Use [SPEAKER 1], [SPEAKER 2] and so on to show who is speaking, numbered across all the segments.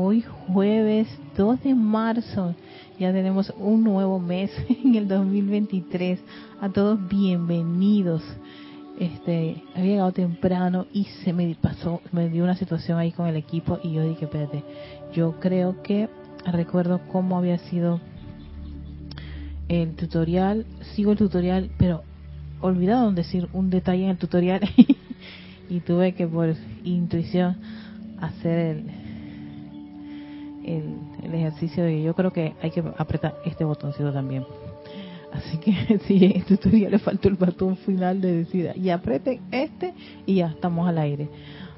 [SPEAKER 1] hoy jueves 2 de marzo. Ya tenemos un nuevo mes en el 2023. A todos bienvenidos. Este, había llegado temprano y se me pasó, me dio una situación ahí con el equipo y yo dije, espérate, yo creo que recuerdo cómo había sido el tutorial, sigo el tutorial, pero olvidaron decir un detalle en el tutorial y tuve que por intuición hacer el, el, ejercicio y yo creo que hay que apretar este botoncito también. Así que si en el tutorial le faltó el botón final de decir y aprieten este y ya estamos al aire.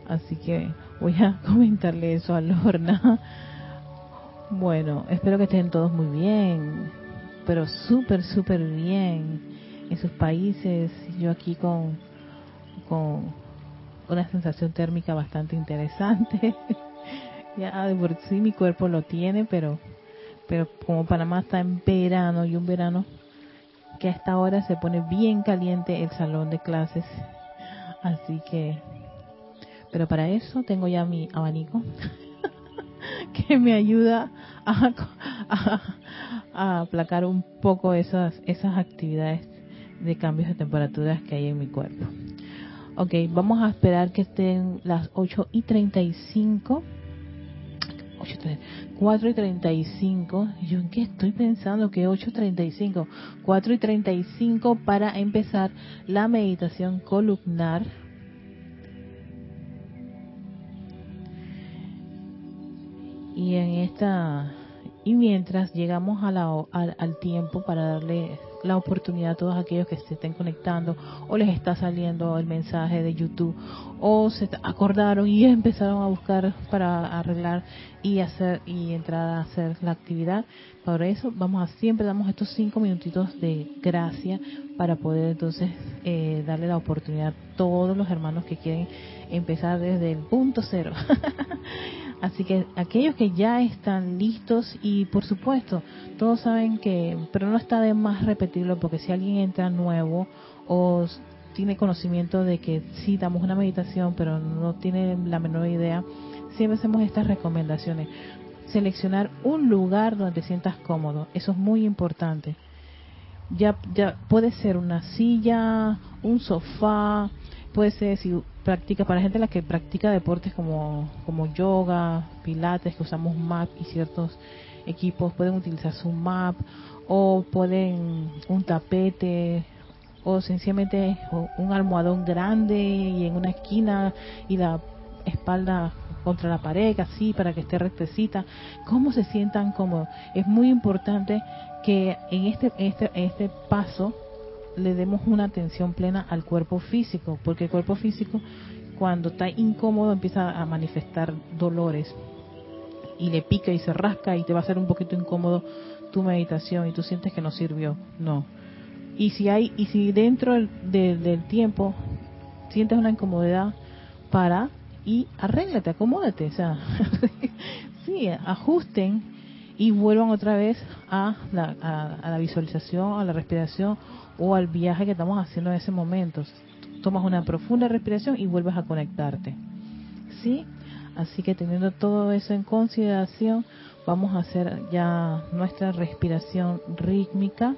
[SPEAKER 1] Así que voy a comentarle eso a Lorna. Bueno, espero que estén todos muy bien, pero súper, súper bien en sus países. Yo aquí con, con una sensación térmica bastante interesante. ya de por sí mi cuerpo lo tiene, pero pero como Panamá está en verano y un verano que a esta hora se pone bien caliente el salón de clases. Así que, pero para eso tengo ya mi abanico que me ayuda a, a, aplacar un poco esas, esas actividades de cambios de temperaturas que hay en mi cuerpo. Ok, vamos a esperar que estén las 8 y 35. 4 y 35. ¿Yo en qué estoy pensando? Que 8 y 35. 4 y 35 para empezar la meditación columnar. Y en esta y mientras llegamos a la, al, al tiempo para darle la oportunidad a todos aquellos que se estén conectando o les está saliendo el mensaje de YouTube o se acordaron y empezaron a buscar para arreglar y hacer y entrar a hacer la actividad. Por eso vamos a siempre damos estos cinco minutitos de gracia para poder entonces eh, darle la oportunidad a todos los hermanos que quieren empezar desde el punto cero. Así que aquellos que ya están listos y por supuesto, todos saben que, pero no está de más repetirlo porque si alguien entra nuevo o tiene conocimiento de que sí damos una meditación pero no tiene la menor idea, siempre hacemos estas recomendaciones. Seleccionar un lugar donde sientas cómodo, eso es muy importante. Ya, ya puede ser una silla, un sofá, puede ser si practica para gente la que practica deportes como como yoga, pilates, que usamos map y ciertos equipos pueden utilizar su map o pueden un tapete o sencillamente un almohadón grande y en una esquina y la espalda contra la pared, así para que esté rectecita, cómo se sientan cómodos. Es muy importante que en este, este, este paso le demos una atención plena al cuerpo físico, porque el cuerpo físico cuando está incómodo empieza a manifestar dolores y le pica y se rasca y te va a hacer un poquito incómodo tu meditación y tú sientes que no sirvió. No. Y si hay y si dentro del, tiempo sientes una incomodidad, para y arréglate, acomódate, o sea, sí, ajusten y vuelvan otra vez a la, a la visualización, a la respiración o al viaje que estamos haciendo en ese momento. Tomas una profunda respiración y vuelves a conectarte. ¿Sí? Así que teniendo todo eso en consideración, vamos a hacer ya nuestra respiración rítmica.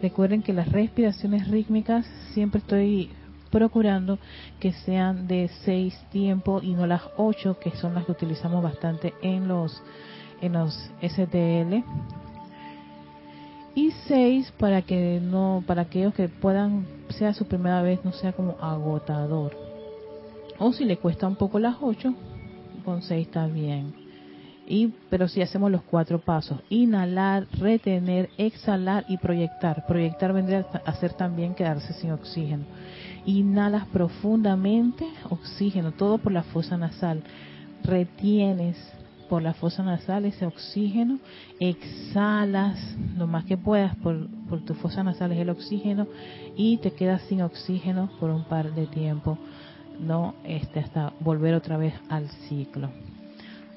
[SPEAKER 1] Recuerden que las respiraciones rítmicas siempre estoy procurando que sean de seis tiempos y no las ocho que son las que utilizamos bastante en los en los STL y seis para que no para aquellos que puedan sea su primera vez no sea como agotador. O si le cuesta un poco las ocho con seis está bien. Y pero si hacemos los cuatro pasos. Inhalar retener exhalar y proyectar. Proyectar vendría a hacer también quedarse sin oxígeno. Inhalas profundamente oxígeno todo por la fosa nasal. Retienes por la fosa nasal ese oxígeno, exhalas lo más que puedas por, por tu fosa nasal es el oxígeno y te quedas sin oxígeno por un par de tiempo, no este hasta volver otra vez al ciclo.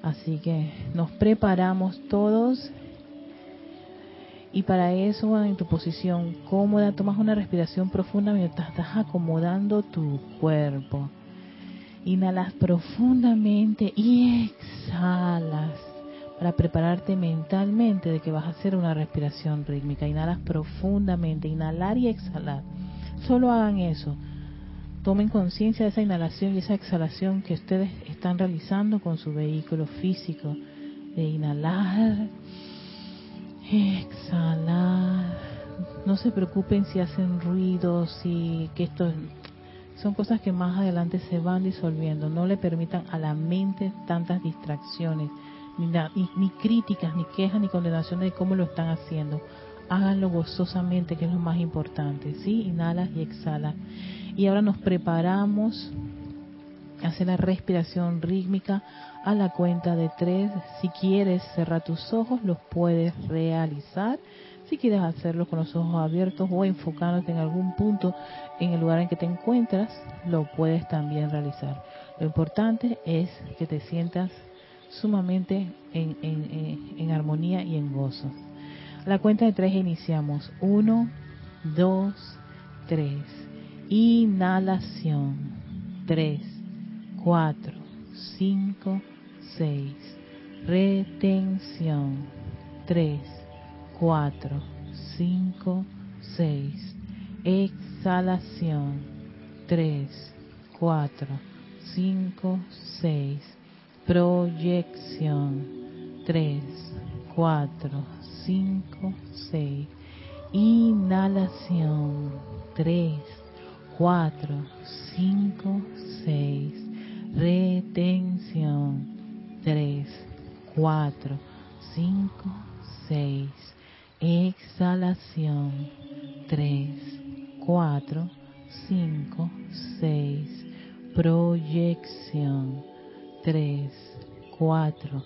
[SPEAKER 1] Así que nos preparamos todos. Y para eso en tu posición cómoda tomas una respiración profunda mientras estás acomodando tu cuerpo Inhalas profundamente y exhalas. para prepararte mentalmente de que vas a hacer una respiración rítmica. Inhalas profundamente, inhalar y exhalar. Solo hagan eso. Tomen conciencia de esa inhalación y esa exhalación que ustedes están realizando con su vehículo físico. De inhalar, exhalar. No se preocupen si hacen ruidos, si que esto son cosas que más adelante se van disolviendo. No le permitan a la mente tantas distracciones, ni, ni, críticas, ni quejas, ni condenaciones de cómo lo están haciendo. Háganlo gozosamente, que es lo más importante. ¿sí? Inhalas y exhalas. Y ahora nos preparamos a hacer la respiración rítmica a la cuenta de tres. Si quieres cerrar tus ojos, los puedes realizar si quieres hacerlo con los ojos abiertos o enfocándote en algún punto en el lugar en que te encuentras, lo puedes también realizar. Lo importante es que te sientas sumamente en, en, armonía y en gozo. la cuenta de tres iniciamos. Uno, dos, tres. Inhalación. Tres, cuatro, cinco, seis. Retención. Tres 4, 5, 6. Exhalación. 3, 4, 5, 6. Proyección. 3, 4, 5, 6. Inhalación. 3, 4, 5, 6. Retención. 3, 4, 5, 6 Exhalación. 3, 4, 5, 6. Proyección. 3, 4,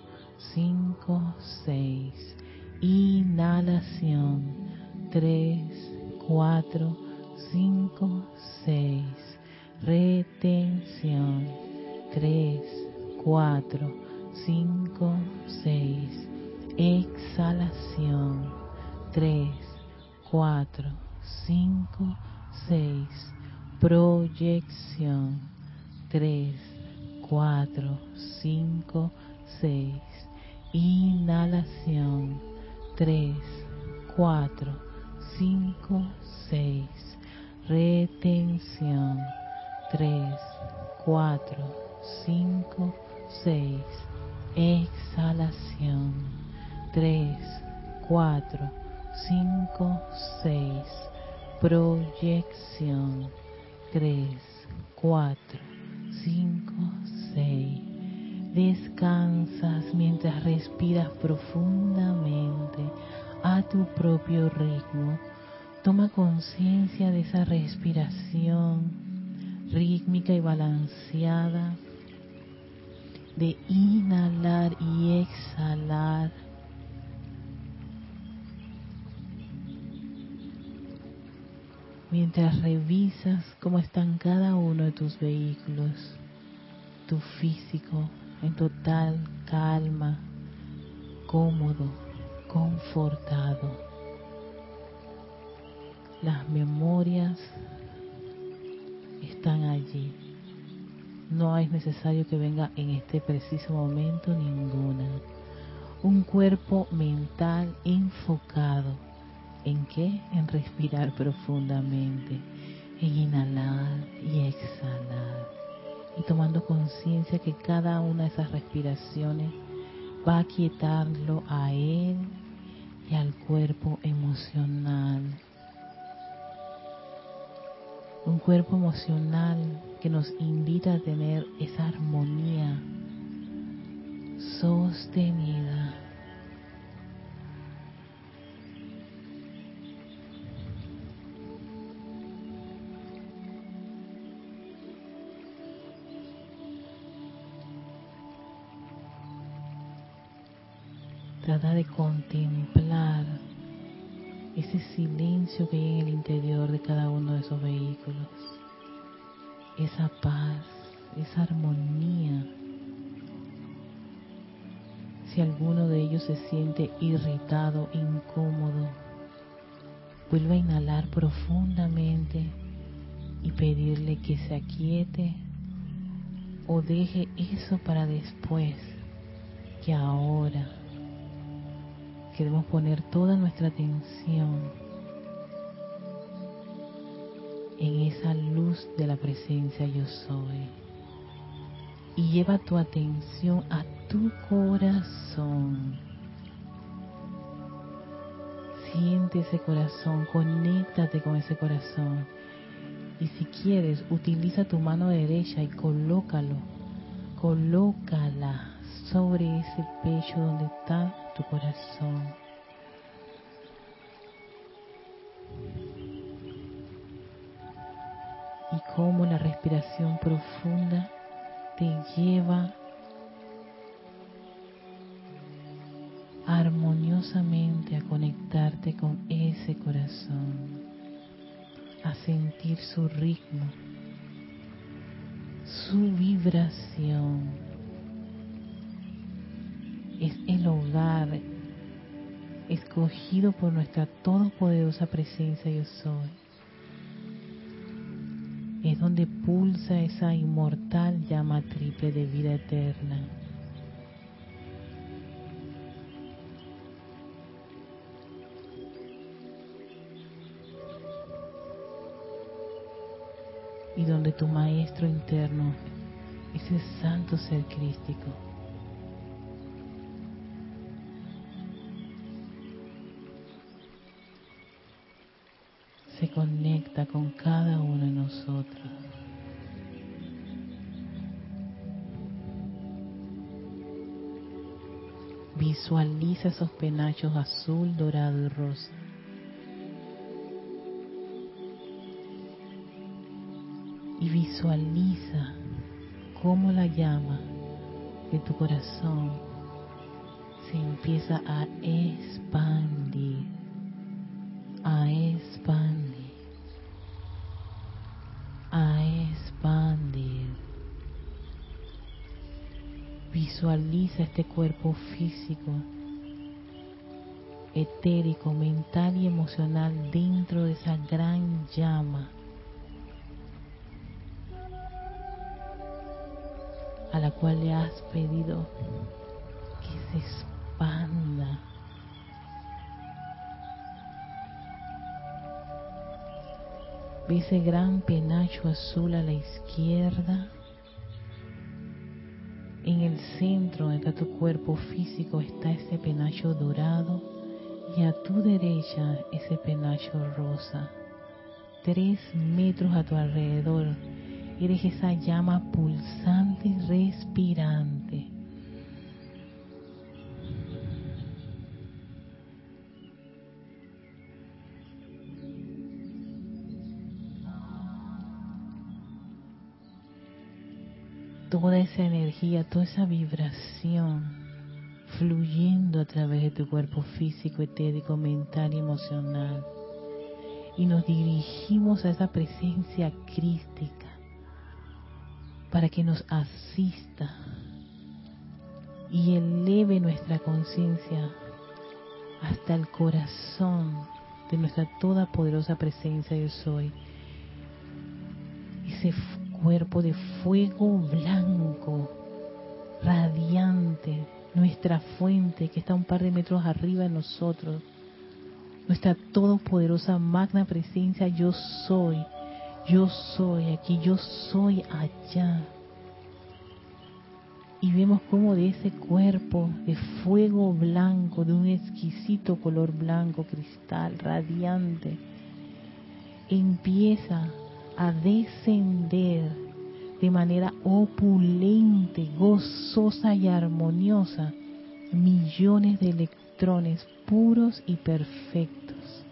[SPEAKER 1] 5, 6. Inhalación. 3, 4, 5, 6. Retención. 3, 4, 5, 6. Exhalación 3, 4, 5, 6. Proyección. 3, 4, 5, 6. Inhalación. 3, 4, 5, 6. Retención. 3, 4, 5, 6. Exhalación. 3, 4, 5, 6. Proyección. 3, 4, 5, 6. Descansas mientras respiras profundamente a tu propio ritmo. Toma conciencia de esa respiración rítmica y balanceada de inhalar y exhalar mientras revisas cómo están cada uno de tus vehículos, tu físico en total calma, cómodo, confortado. Las memorias están allí. No es necesario que venga en este preciso momento ninguna. Un cuerpo mental enfocado ¿En qué? En respirar profundamente, en inhalar y exhalar. Y tomando conciencia que cada una de esas respiraciones va a quietarlo a él y al cuerpo emocional. Un cuerpo emocional que nos invita a tener esa armonía sostenida Trata de contemplar ese silencio que hay en el interior de cada uno de esos vehículos. Esa paz, esa armonía. Si alguno de ellos se siente irritado, incómodo, vuelva a inhalar profundamente y pedirle que se aquiete o deje eso para después, que ahora queremos poner toda nuestra atención en esa luz de la presencia yo soy. Y lleva tu atención a tu corazón. Siente ese corazón, conéctate con ese corazón. Y si quieres, utiliza tu mano derecha y colócalo, colócala sobre ese pecho donde está tu corazón. Y cómo la respiración profunda te lleva armoniosamente a conectarte con ese corazón, a sentir su ritmo, su vibración es el hogar escogido por nuestra todopoderosa presencia yo soy. Es donde pulsa esa inmortal llama triple de vida eterna. Y donde tu maestro interno, ese santo ser crístico, conecta con cada uno de nosotros. Visualiza esos penachos azul, dorado y rosa. Y visualiza cómo la llama de tu corazón se empieza a expandir, Este cuerpo físico, etérico, mental y emocional dentro de esa gran llama a la cual le has pedido que se expanda Ve ese gran penacho azul a la izquierda. En el centro de tu cuerpo físico está ese penacho dorado y a tu derecha ese penacho rosa. Tres metros a tu alrededor eres esa llama pulsante y respirante. Toda esa energía, toda esa vibración fluyendo a través de tu cuerpo físico, etérico, mental y emocional. Y nos dirigimos a esa presencia crística para que nos asista y eleve nuestra conciencia hasta el corazón de nuestra toda poderosa presencia yo soy. Y se cuerpo de fuego blanco, radiante, nuestra fuente que está un par de metros arriba de nosotros, nuestra todopoderosa magna presencia, yo soy, yo soy aquí, yo soy allá. Y vemos como de ese cuerpo de fuego blanco, de un exquisito color blanco, cristal, radiante, empieza a descender de manera opulente, gozosa y armoniosa millones de electrones puros y perfectos.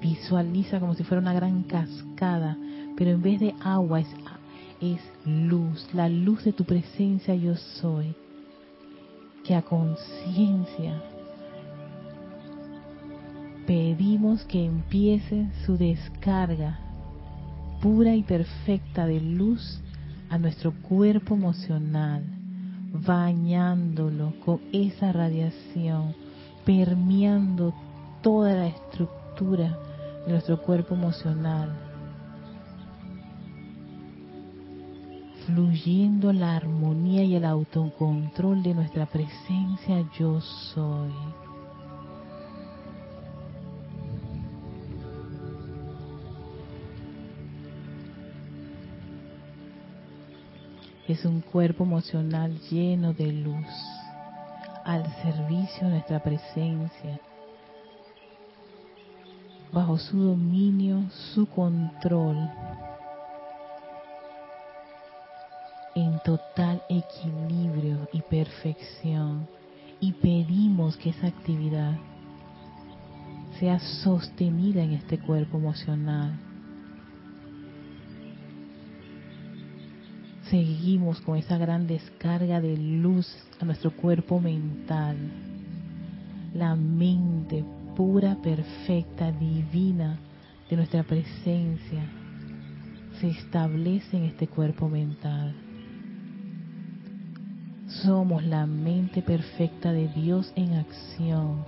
[SPEAKER 1] Visualiza como si fuera una gran cascada, pero en vez de agua es, es luz, la luz de tu presencia yo soy, que a conciencia pedimos que empiece su descarga pura y perfecta de luz a nuestro cuerpo emocional, bañándolo con esa radiación, permeando toda la estructura de nuestro cuerpo emocional, fluyendo la armonía y el autocontrol de nuestra presencia yo soy. Es un cuerpo emocional lleno de luz, al servicio de nuestra presencia, bajo su dominio, su control, en total equilibrio y perfección. Y pedimos que esa actividad sea sostenida en este cuerpo emocional seguimos con esa gran descarga de luz a nuestro cuerpo mental. La mente pura, perfecta, divina de nuestra presencia se establece en este cuerpo mental. Somos la mente perfecta de Dios en acción.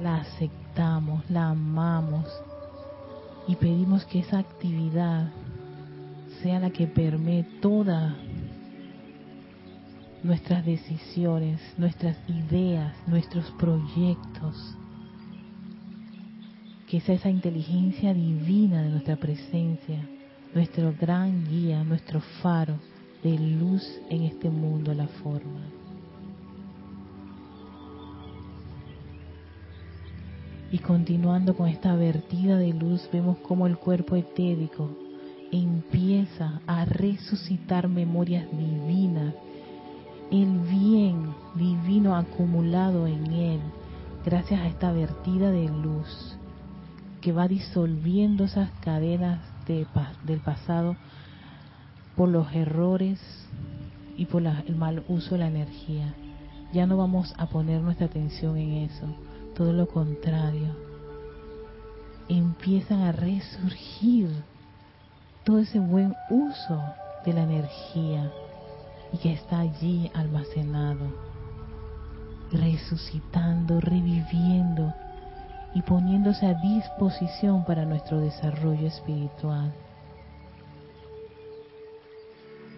[SPEAKER 1] La aceptamos, la amamos y pedimos que esa actividad sea la que permee todas nuestras decisiones, nuestras ideas, nuestros proyectos. Que sea esa inteligencia divina de nuestra presencia, nuestro gran guía, nuestro faro de luz en este mundo, la forma. Y continuando con esta vertida de luz, vemos como el cuerpo etérico empieza a resucitar memorias divinas, el bien divino acumulado en él, gracias a esta vertida de luz que va disolviendo esas cadenas de, del pasado por los errores y por el mal uso de la energía. Ya no vamos a poner nuestra atención en eso, todo lo contrario. Empiezan a resurgir todo ese buen uso de la energía y que está allí almacenado, resucitando, reviviendo y poniéndose a disposición para nuestro desarrollo espiritual.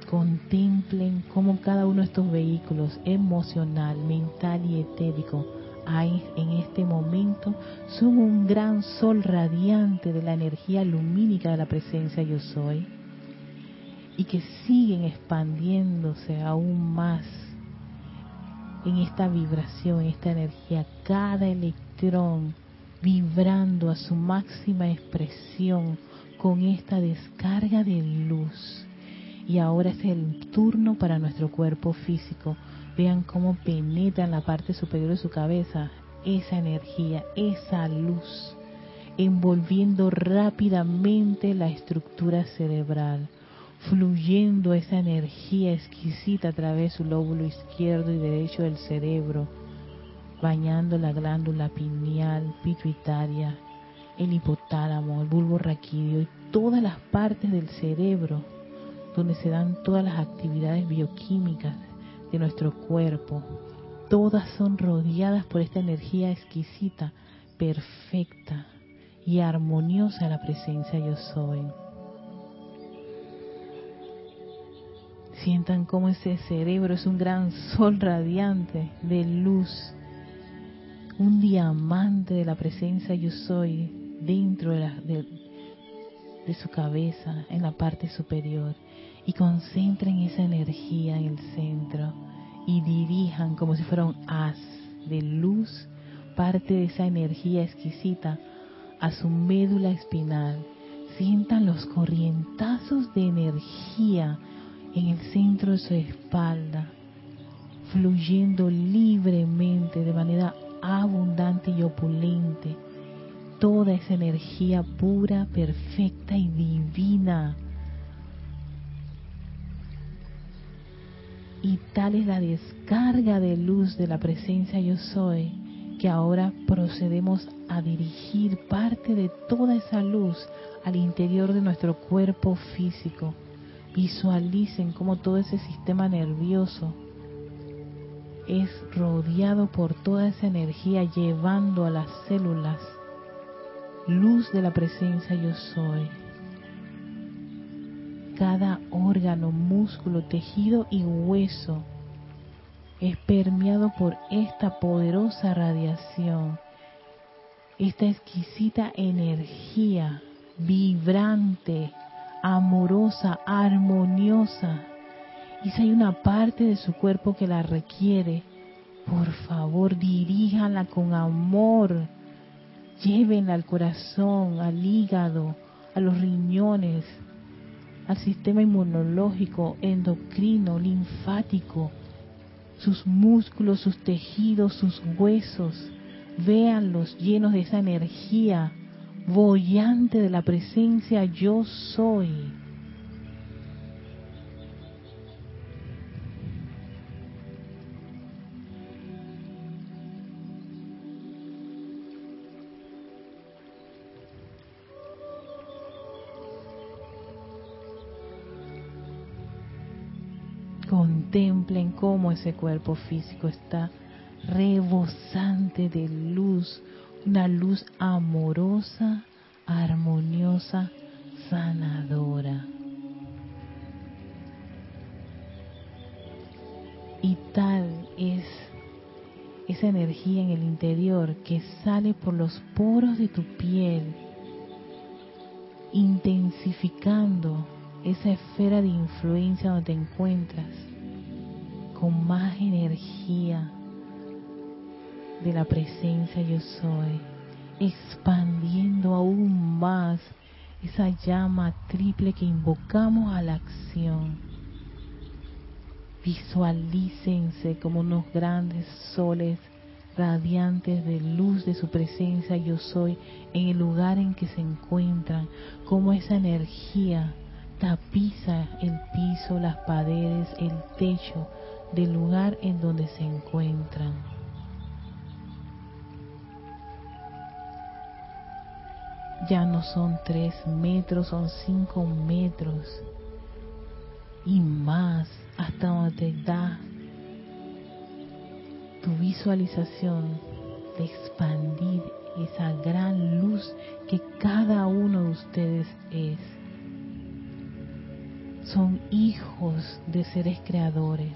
[SPEAKER 1] Contemplen cómo cada uno de estos vehículos emocional, mental y etérico en este momento son un gran sol radiante de la energía lumínica de la presencia yo soy y que siguen expandiéndose aún más en esta vibración, en esta energía, cada electrón vibrando a su máxima expresión con esta descarga de luz. Y ahora es el turno para nuestro cuerpo físico Vean cómo penetra en la parte superior de su cabeza esa energía, esa luz, envolviendo rápidamente la estructura cerebral, fluyendo esa energía exquisita a través su lóbulo izquierdo y derecho del cerebro, bañando la glándula pineal, pituitaria, el hipotálamo, el bulbo raquídeo y todas las partes del cerebro donde se dan todas las actividades bioquímicas de nuestro cuerpo, todas son rodeadas por esta energía exquisita, perfecta y armoniosa la presencia yo soy. Sientan cómo ese cerebro es un gran sol radiante de luz, un diamante de la presencia yo soy dentro de, la, de, de su cabeza, en la parte superior y concentren esa energía en el centro y dirijan como si fuera un haz de luz parte de esa energía exquisita a su médula espinal. Sientan los corrientazos de energía en el centro de su espalda, fluyendo libremente de manera abundante y opulente. Toda esa energía pura, perfecta y divina Y tal es la descarga de luz de la presencia yo soy, que ahora procedemos a dirigir parte de toda esa luz al interior de nuestro cuerpo físico. Visualicen cómo todo ese sistema nervioso es rodeado por toda esa energía llevando a las células luz de la presencia yo soy cada órgano, músculo, tejido y hueso es permeado por esta poderosa radiación, esta exquisita energía vibrante, amorosa, armoniosa. Y si hay una parte de su cuerpo que la requiere, por favor diríjanla con amor, llévenla al corazón, al hígado, a los riñones, al sistema inmunológico, endocrino, linfático, sus músculos, sus tejidos, sus huesos. Véanlos llenos de esa energía bollante de la presencia yo soy. Contemplen cómo ese cuerpo físico está rebosante de luz, una luz amorosa, armoniosa, sanadora. Y tal es esa energía en el interior que sale por los poros de tu piel, intensificando esa esfera de influencia donde te encuentras con más energía de la presencia yo soy, expandiendo aún más esa llama triple que invocamos a la acción. Visualícense como unos grandes soles radiantes de luz de su presencia yo soy en el lugar en que se encuentran, como esa energía tapiza el piso, las paredes, el techo del lugar en donde se encuentran. Ya no son tres metros, son cinco metros y más hasta donde te da tu visualización de expandir esa gran luz que cada uno de ustedes es son hijos de seres creadores.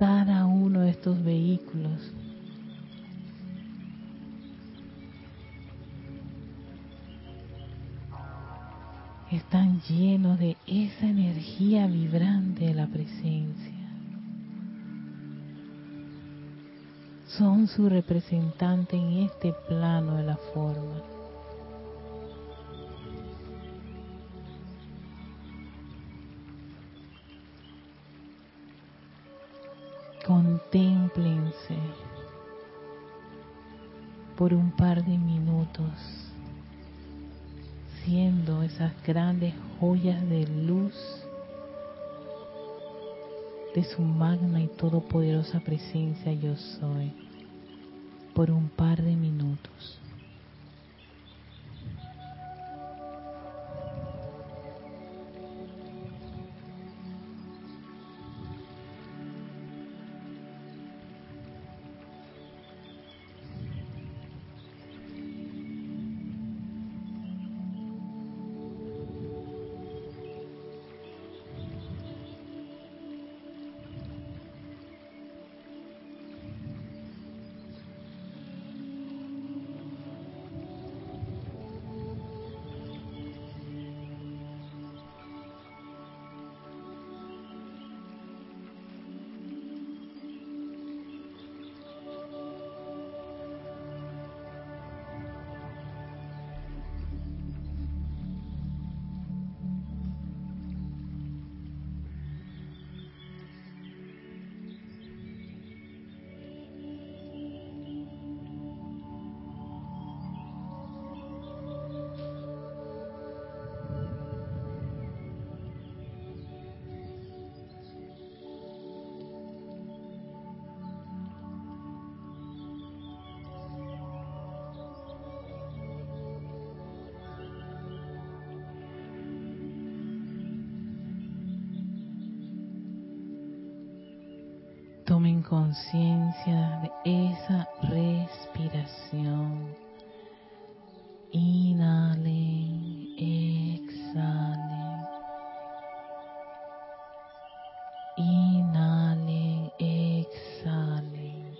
[SPEAKER 1] Cada uno de estos vehículos están llenos de esa energía vibrante de la presencia. Son su representante en este plano de la forma. Contémplense por un par de minutos, siendo esas grandes joyas de luz de su magna y todopoderosa presencia yo soy, por un par de minutos. Tomen conciencia de esa respiración. Inhalen, exhalen. Inhalen, exhalen.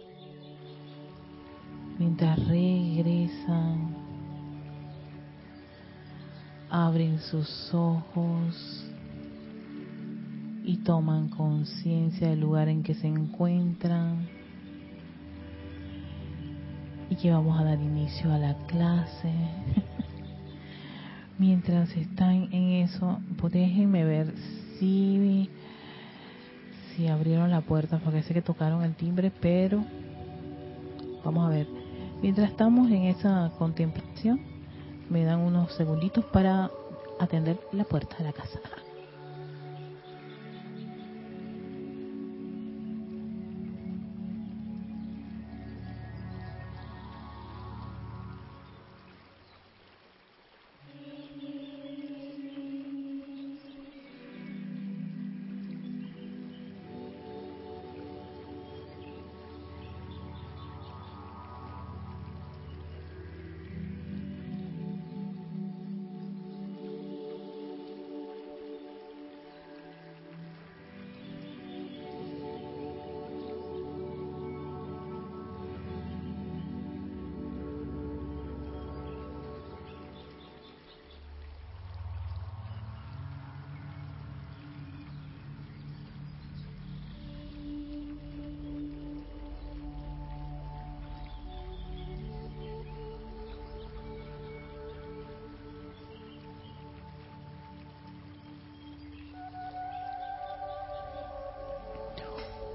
[SPEAKER 1] Mientras regresan, abren sus ojos y toman conciencia del lugar en que se encuentran y que vamos a dar inicio a la clase. Mientras están en eso, pues déjenme ver si, si abrieron la puerta, porque sé que tocaron el timbre, pero vamos a ver. Mientras estamos en esa contemplación, me dan unos segunditos para atender la puerta de la casa.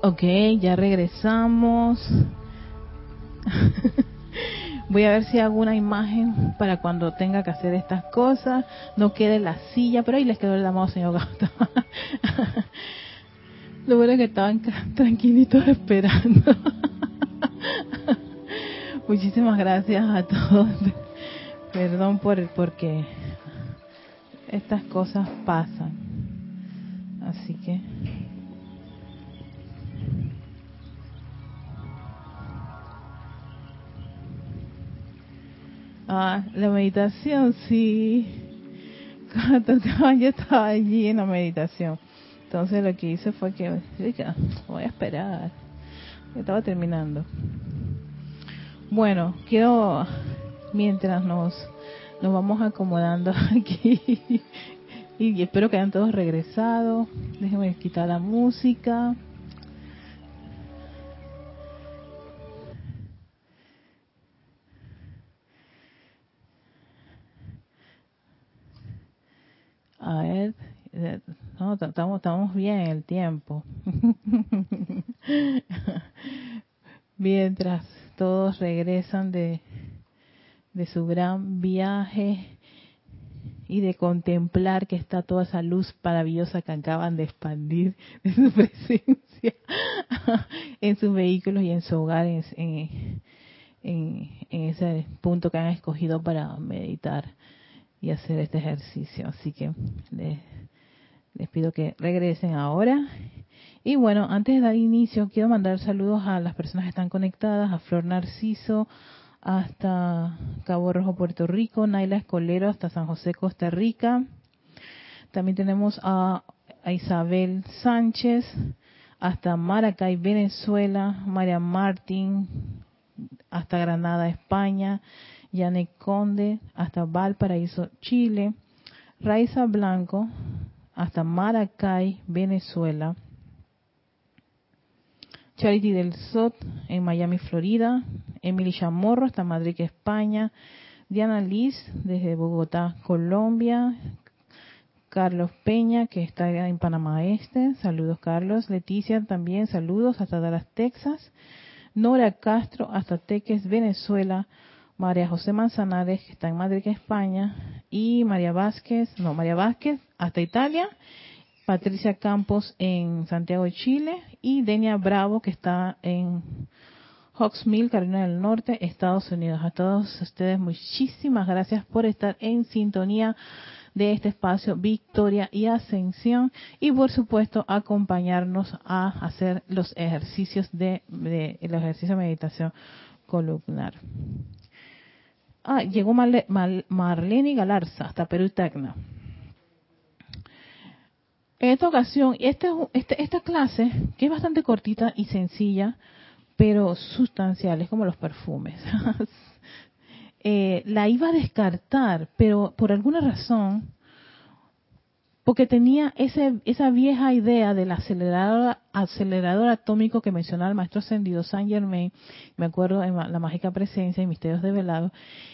[SPEAKER 1] Ok, ya regresamos. Voy a ver si hago una imagen para cuando tenga que hacer estas cosas. No quede la silla, pero ahí les quedó el amado señor Gato. Lo bueno es que estaban tranquilitos esperando. Muchísimas gracias a todos. Perdón por porque estas cosas pasan. Ah, la meditación, sí. yo estaba allí en la meditación. Entonces lo que hice fue que, voy a esperar. Estaba terminando. Bueno, quiero, mientras nos, nos vamos acomodando aquí, y espero que hayan todos regresado. Déjenme quitar la música. A ver, eh, no, estamos, estamos bien en el tiempo. Mientras todos regresan de, de su gran viaje y de contemplar que está toda esa luz maravillosa que acaban de expandir de su presencia en sus vehículos y en su hogar, en, en, en ese punto que han escogido para meditar y hacer este ejercicio. Así que les, pido que regresen ahora. Y bueno, antes de dar inicio, quiero mandar saludos a las personas que están conectadas, a Flor Narciso, hasta Cabo Rojo, Puerto Rico, Naila Escolero, hasta San José, Costa Rica. También tenemos a, a Isabel Sánchez, hasta Maracay, Venezuela, María Martín, hasta Granada, España. Yane Conde hasta Valparaíso, Chile, Raiza Blanco hasta Maracay, Venezuela, Charity del Sot en Miami, Florida, Emily Chamorro hasta Madrid, España, Diana Liz desde Bogotá, Colombia, Carlos Peña que está en Panamá Este, saludos Carlos, Leticia también, saludos hasta Dallas, Texas, Nora Castro hasta Teques, Venezuela, María José Manzanares, que está en Madrid, España, y María Vázquez, no, María Vázquez, hasta Italia, Patricia Campos en Santiago de Chile, y Denia Bravo, que está en Hawksmill, Carolina del Norte, Estados Unidos. A todos ustedes, muchísimas gracias por estar en sintonía de este espacio Victoria y Ascensión y por supuesto acompañarnos a hacer los ejercicios de, de los ejercicios de meditación columnar. Ah, llegó Marlene Galarza hasta Perú Tecna. En esta ocasión, este, este, esta clase, que es bastante cortita y sencilla, pero sustanciales como los perfumes. Eh, la iba a descartar, pero por alguna razón, porque tenía ese, esa vieja idea del acelerador, acelerador atómico que mencionaba el maestro ascendido Saint Germain, me acuerdo en la mágica presencia y misterios de velado,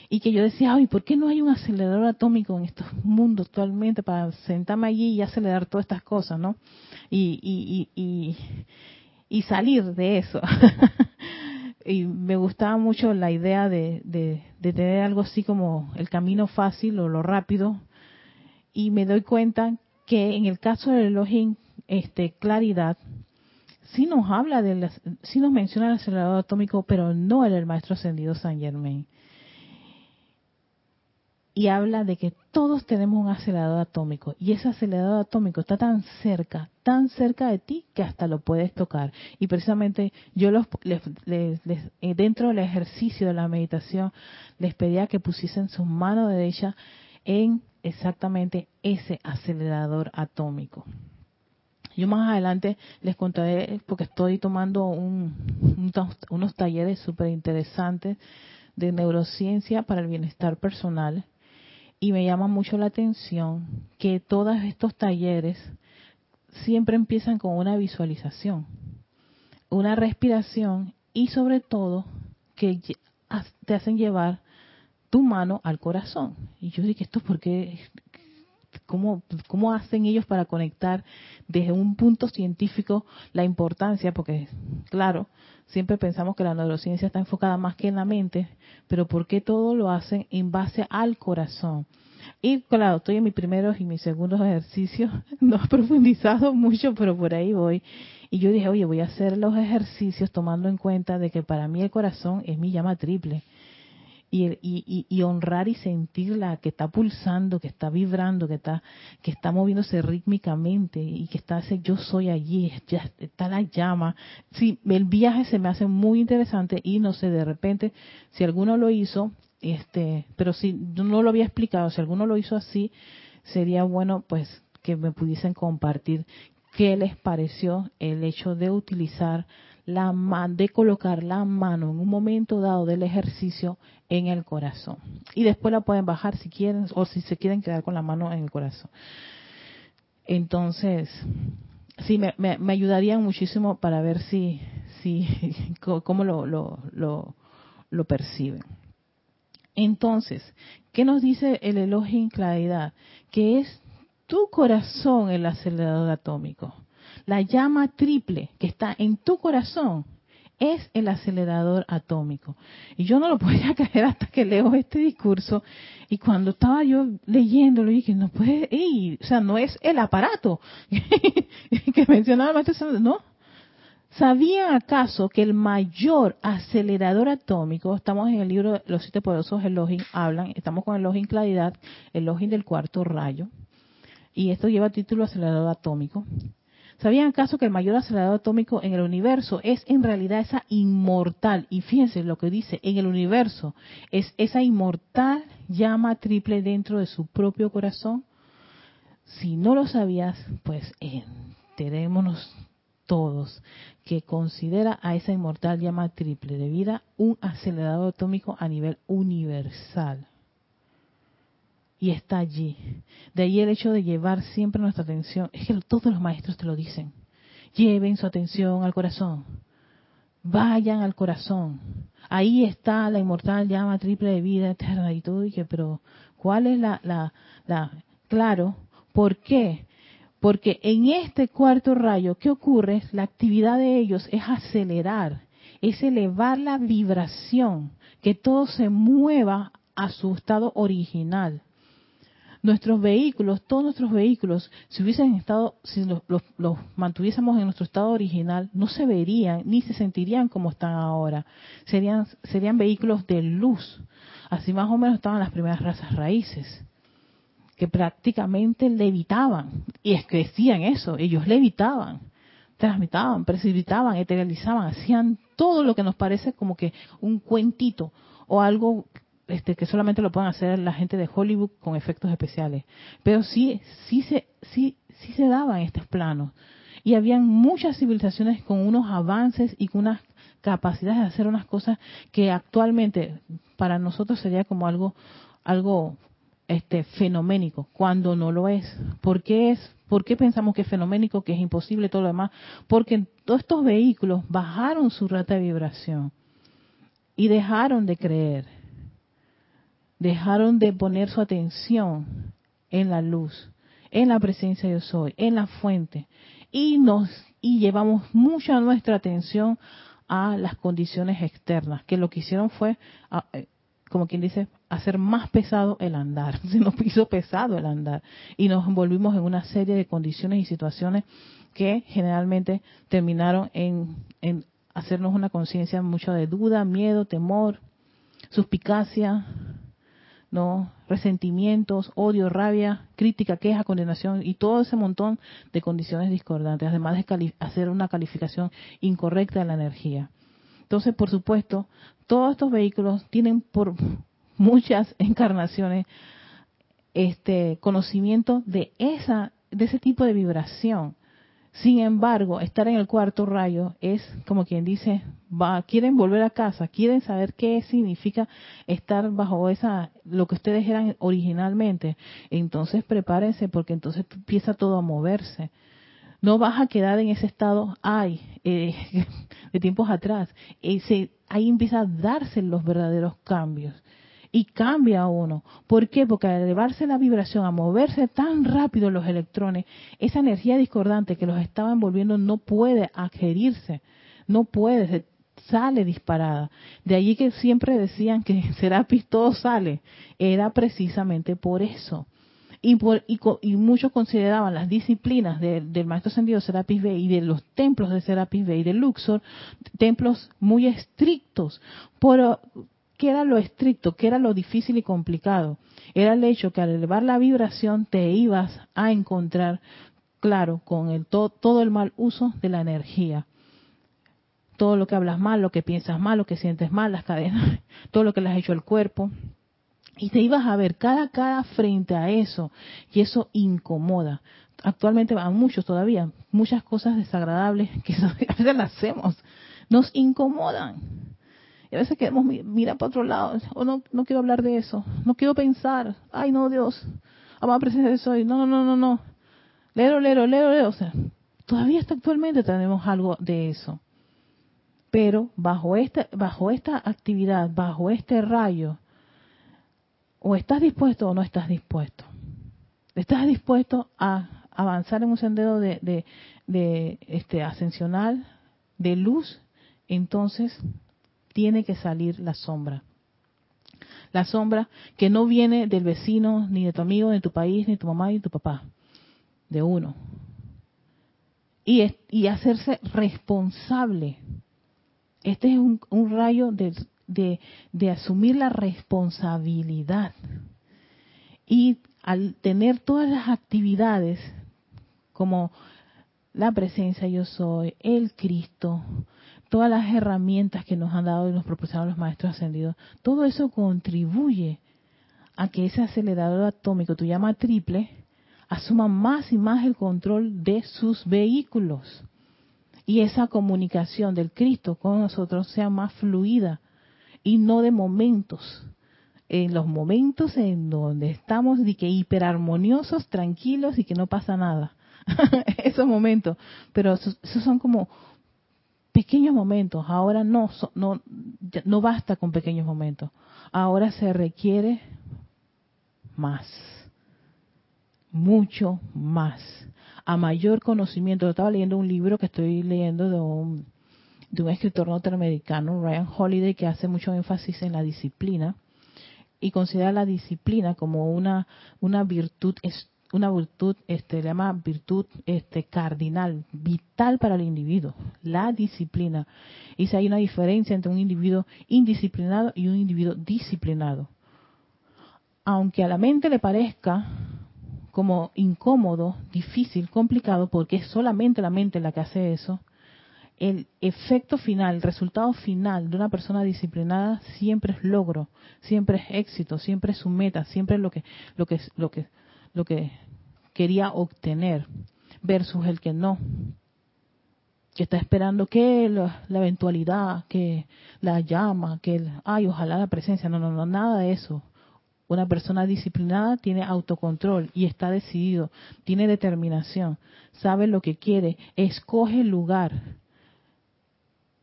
[SPEAKER 1] y que yo decía, ay, ¿por qué no hay un acelerador atómico en estos mundos actualmente para sentarme allí y acelerar todas estas cosas, ¿no? Y, y, y, y salir de eso. y me gustaba mucho la idea de, de, tener algo así como el camino fácil o lo rápido. Y me doy cuenta que en el caso del Elohim, este, claridad, sí nos habla de, sí nos menciona el acelerador atómico, pero no el maestro ascendido San Germain y habla de que todos tenemos un acelerador atómico y ese acelerador atómico está tan cerca, tan cerca de ti que hasta lo puedes tocar. Y precisamente yo los, eh, dentro del ejercicio de la meditación les pedía que pusiesen su mano derecha en exactamente ese acelerador atómico. Yo más adelante les contaré, porque estoy tomando unos talleres súper interesantes de neurociencia para el bienestar personal y me llama mucho la atención que todos estos talleres siempre empiezan con una visualización, una respiración y sobre todo que te hacen llevar tu mano al corazón. Y yo dije, ¿esto por qué? ¿Cómo, ¿Cómo hacen ellos para conectar desde un punto científico la importancia? Porque, claro, siempre pensamos que la neurociencia está enfocada más que en la mente, pero ¿por qué todo lo hacen en base al corazón? Y claro, estoy en mis primeros y mis segundos ejercicios, no he profundizado mucho, pero por ahí voy. Y yo dije, oye, voy a hacer los ejercicios tomando en cuenta de que para mí el corazón es mi llama triple y, y, honrar y sentirla que está pulsando, que está vibrando, que está que está moviéndose rítmicamente y que está ese yo soy allí, ya está la llama. Sí, el viaje se me hace muy interesante y no sé, de repente, si alguno lo hizo, este, pero si no lo había explicado, si alguno lo hizo así, sería bueno pues que me pudiesen compartir qué les pareció el hecho de utilizar la de colocar la mano en un momento dado del ejercicio en el corazón. Y después la pueden bajar si quieren o si se quieren quedar con la mano en el corazón. Entonces, sí, me, me, ayudaría muchísimo para ver si, si cómo lo, lo, lo, lo perciben. Entonces, ¿qué nos dice el elogio en claridad? Que es tu corazón el acelerador atómico. La llama triple que está en tu corazón es el acelerador atómico. Y yo no lo podía creer hasta que leo este discurso. Y cuando estaba yo leyéndolo, dije, no puede, o sea, no es el aparato que mencionaba maestro, no. ¿Sabían acaso que el mayor acelerador atómico, estamos en el libro Los siete poderosos Elohim, hablan, estamos con el Elohim Claridad, el Elohim del cuarto rayo, y esto lleva título acelerador atómico. ¿Sabían acaso que el mayor acelerador atómico en el universo es en realidad esa inmortal? Y fíjense lo que dice, en el universo es esa inmortal llama triple dentro de su propio corazón. Si no lo sabías, pues enterémonos todos que considera a esa inmortal llama triple de vida un acelerador atómico a nivel universal y está allí. De ahí el hecho de llevar siempre nuestra atención, es que todos los maestros te lo dicen, lleven su atención al corazón, vayan al corazón. Ahí está la inmortal llama triple de vida eterna y todo, y que, pero ¿cuál es la, la, la, claro, ¿por qué? Porque en este cuarto rayo, ¿qué ocurre? La actividad de ellos es acelerar, es elevar la vibración, que todo se mueva a su estado original nuestros vehículos, todos nuestros vehículos, si hubiesen estado, si los, mantuviésemos en nuestro estado original, no se verían ni se sentirían como están ahora. Serían, serían vehículos de luz. Así más o menos estaban las primeras razas raíces, que prácticamente levitaban. Y es que decían eso, ellos levitaban, transmitaban, precipitaban, eteralizaban, hacían todo lo que nos parece como que un cuentito o algo este, que solamente lo pueden hacer la gente de Hollywood con efectos especiales. Pero sí, sí se, sí, sí se daban estos planos. Y habían muchas civilizaciones con unos avances y con unas capacidades de hacer unas cosas que actualmente para nosotros sería como algo, algo este fenoménico, cuando no lo es. ¿Por qué es? ¿Por qué pensamos que es fenoménico, que es imposible, todo lo demás? Porque todos estos vehículos bajaron su rata de vibración y dejaron de creer, dejaron de poner su atención en la luz, en la presencia de yo soy, en la fuente, y nos y llevamos mucha nuestra atención a las condiciones externas, que lo que hicieron fue, eh, como quien dice, hacer más pesado el andar. Se nos hizo pesado el andar y nos envolvimos en una serie de condiciones y situaciones que generalmente terminaron en, en hacernos una conciencia mucho de duda, miedo, temor, suspicacia, no resentimientos, odio, rabia, crítica, queja, condenación y todo ese montón de condiciones discordantes, además de hacer una calificación incorrecta de la energía. Entonces, por supuesto, todos estos vehículos tienen por muchas encarnaciones este conocimiento de esa de ese tipo de vibración sin embargo, estar en el cuarto rayo es como quien dice, va, quieren volver a casa, quieren saber qué significa estar bajo esa, lo que ustedes eran originalmente. Entonces prepárense porque entonces empieza todo a moverse. No vas a quedar en ese estado, ay, eh, de tiempos atrás. Ese, ahí empieza a darse los verdaderos cambios y cambia uno. ¿Por qué? Porque al elevarse la vibración, a moverse tan rápido los electrones, esa energía discordante que los estaba envolviendo no puede adherirse, no puede, sale disparada. De allí que siempre decían que Serapis todo sale, era precisamente por eso. Y, por, y, muchos consideraban las disciplinas del maestro ascendido Serapis B y de los templos de Serapis B y de Luxor templos muy estrictos, por, ¿Qué era lo estricto? ¿Qué era lo difícil y complicado? Era el hecho que al elevar la vibración te ibas a encontrar, claro, con el todo, el mal uso de la energía. Todo lo que hablas mal, lo que piensas mal, lo que sientes mal, las cadenas, todo lo que le has hecho al cuerpo. Y te ibas a ver cada cara frente a eso. Y eso incomoda. Actualmente a muchos todavía, muchas cosas desagradables que a veces las hacemos, nos incomodan y a veces queremos mirar para otro lado, o no, no quiero hablar de eso, no quiero pensar, ay no Dios, amada presencia de soy, no, no, no, no, lero, lero, lero, lero, o sea, todavía hasta actualmente tenemos algo de eso. Pero bajo esta, bajo esta actividad, bajo este rayo, o estás dispuesto o no estás dispuesto. ¿Estás dispuesto a avanzar en un sendero de, de, de este ascensional, de luz? Entonces tiene que salir la sombra. La sombra que no viene del vecino, ni de tu amigo, ni de tu país, ni de tu mamá, ni de tu papá. De uno. Y, y hacerse responsable. Este es un, rayo de, de, de asumir la responsabilidad. Y al tener todas las actividades como la presencia yo soy, el Cristo, todas las herramientas que nos han dado y nos proporcionaron los maestros ascendidos, todo eso contribuye a que ese acelerador atómico, tu llama triple, asuma más y más el control de sus vehículos. Y esa comunicación del Cristo con nosotros sea más fluida y no de momentos. En los momentos en donde estamos de que hiperarmoniosos, tranquilos y que no pasa nada. esos momentos. Pero esos son como pequeños momentos. Ahora no, no, no basta con pequeños momentos. Ahora se requiere más, mucho más, a mayor conocimiento. Yo estaba leyendo un libro que estoy leyendo de un, de un escritor norteamericano, Ryan Holiday, que hace mucho énfasis en la disciplina y considera la disciplina como una, una virtud una virtud, este, le llama virtud este, cardinal, vital para el individuo, la disciplina. Y si hay una diferencia entre un individuo indisciplinado y un individuo disciplinado. Aunque a la mente le parezca como incómodo, difícil, complicado, porque es solamente la mente la que hace eso, el efecto final, el resultado final de una persona disciplinada siempre es logro, siempre es éxito, siempre es su meta, siempre es lo que, lo que, lo que, lo que quería obtener versus el que no. que está esperando que la, eventualidad, que la llama, que, ay, ojalá la presencia, no, no, no, nada de eso. Una persona disciplinada tiene autocontrol y está decidido, tiene determinación, sabe lo que quiere, escoge el lugar,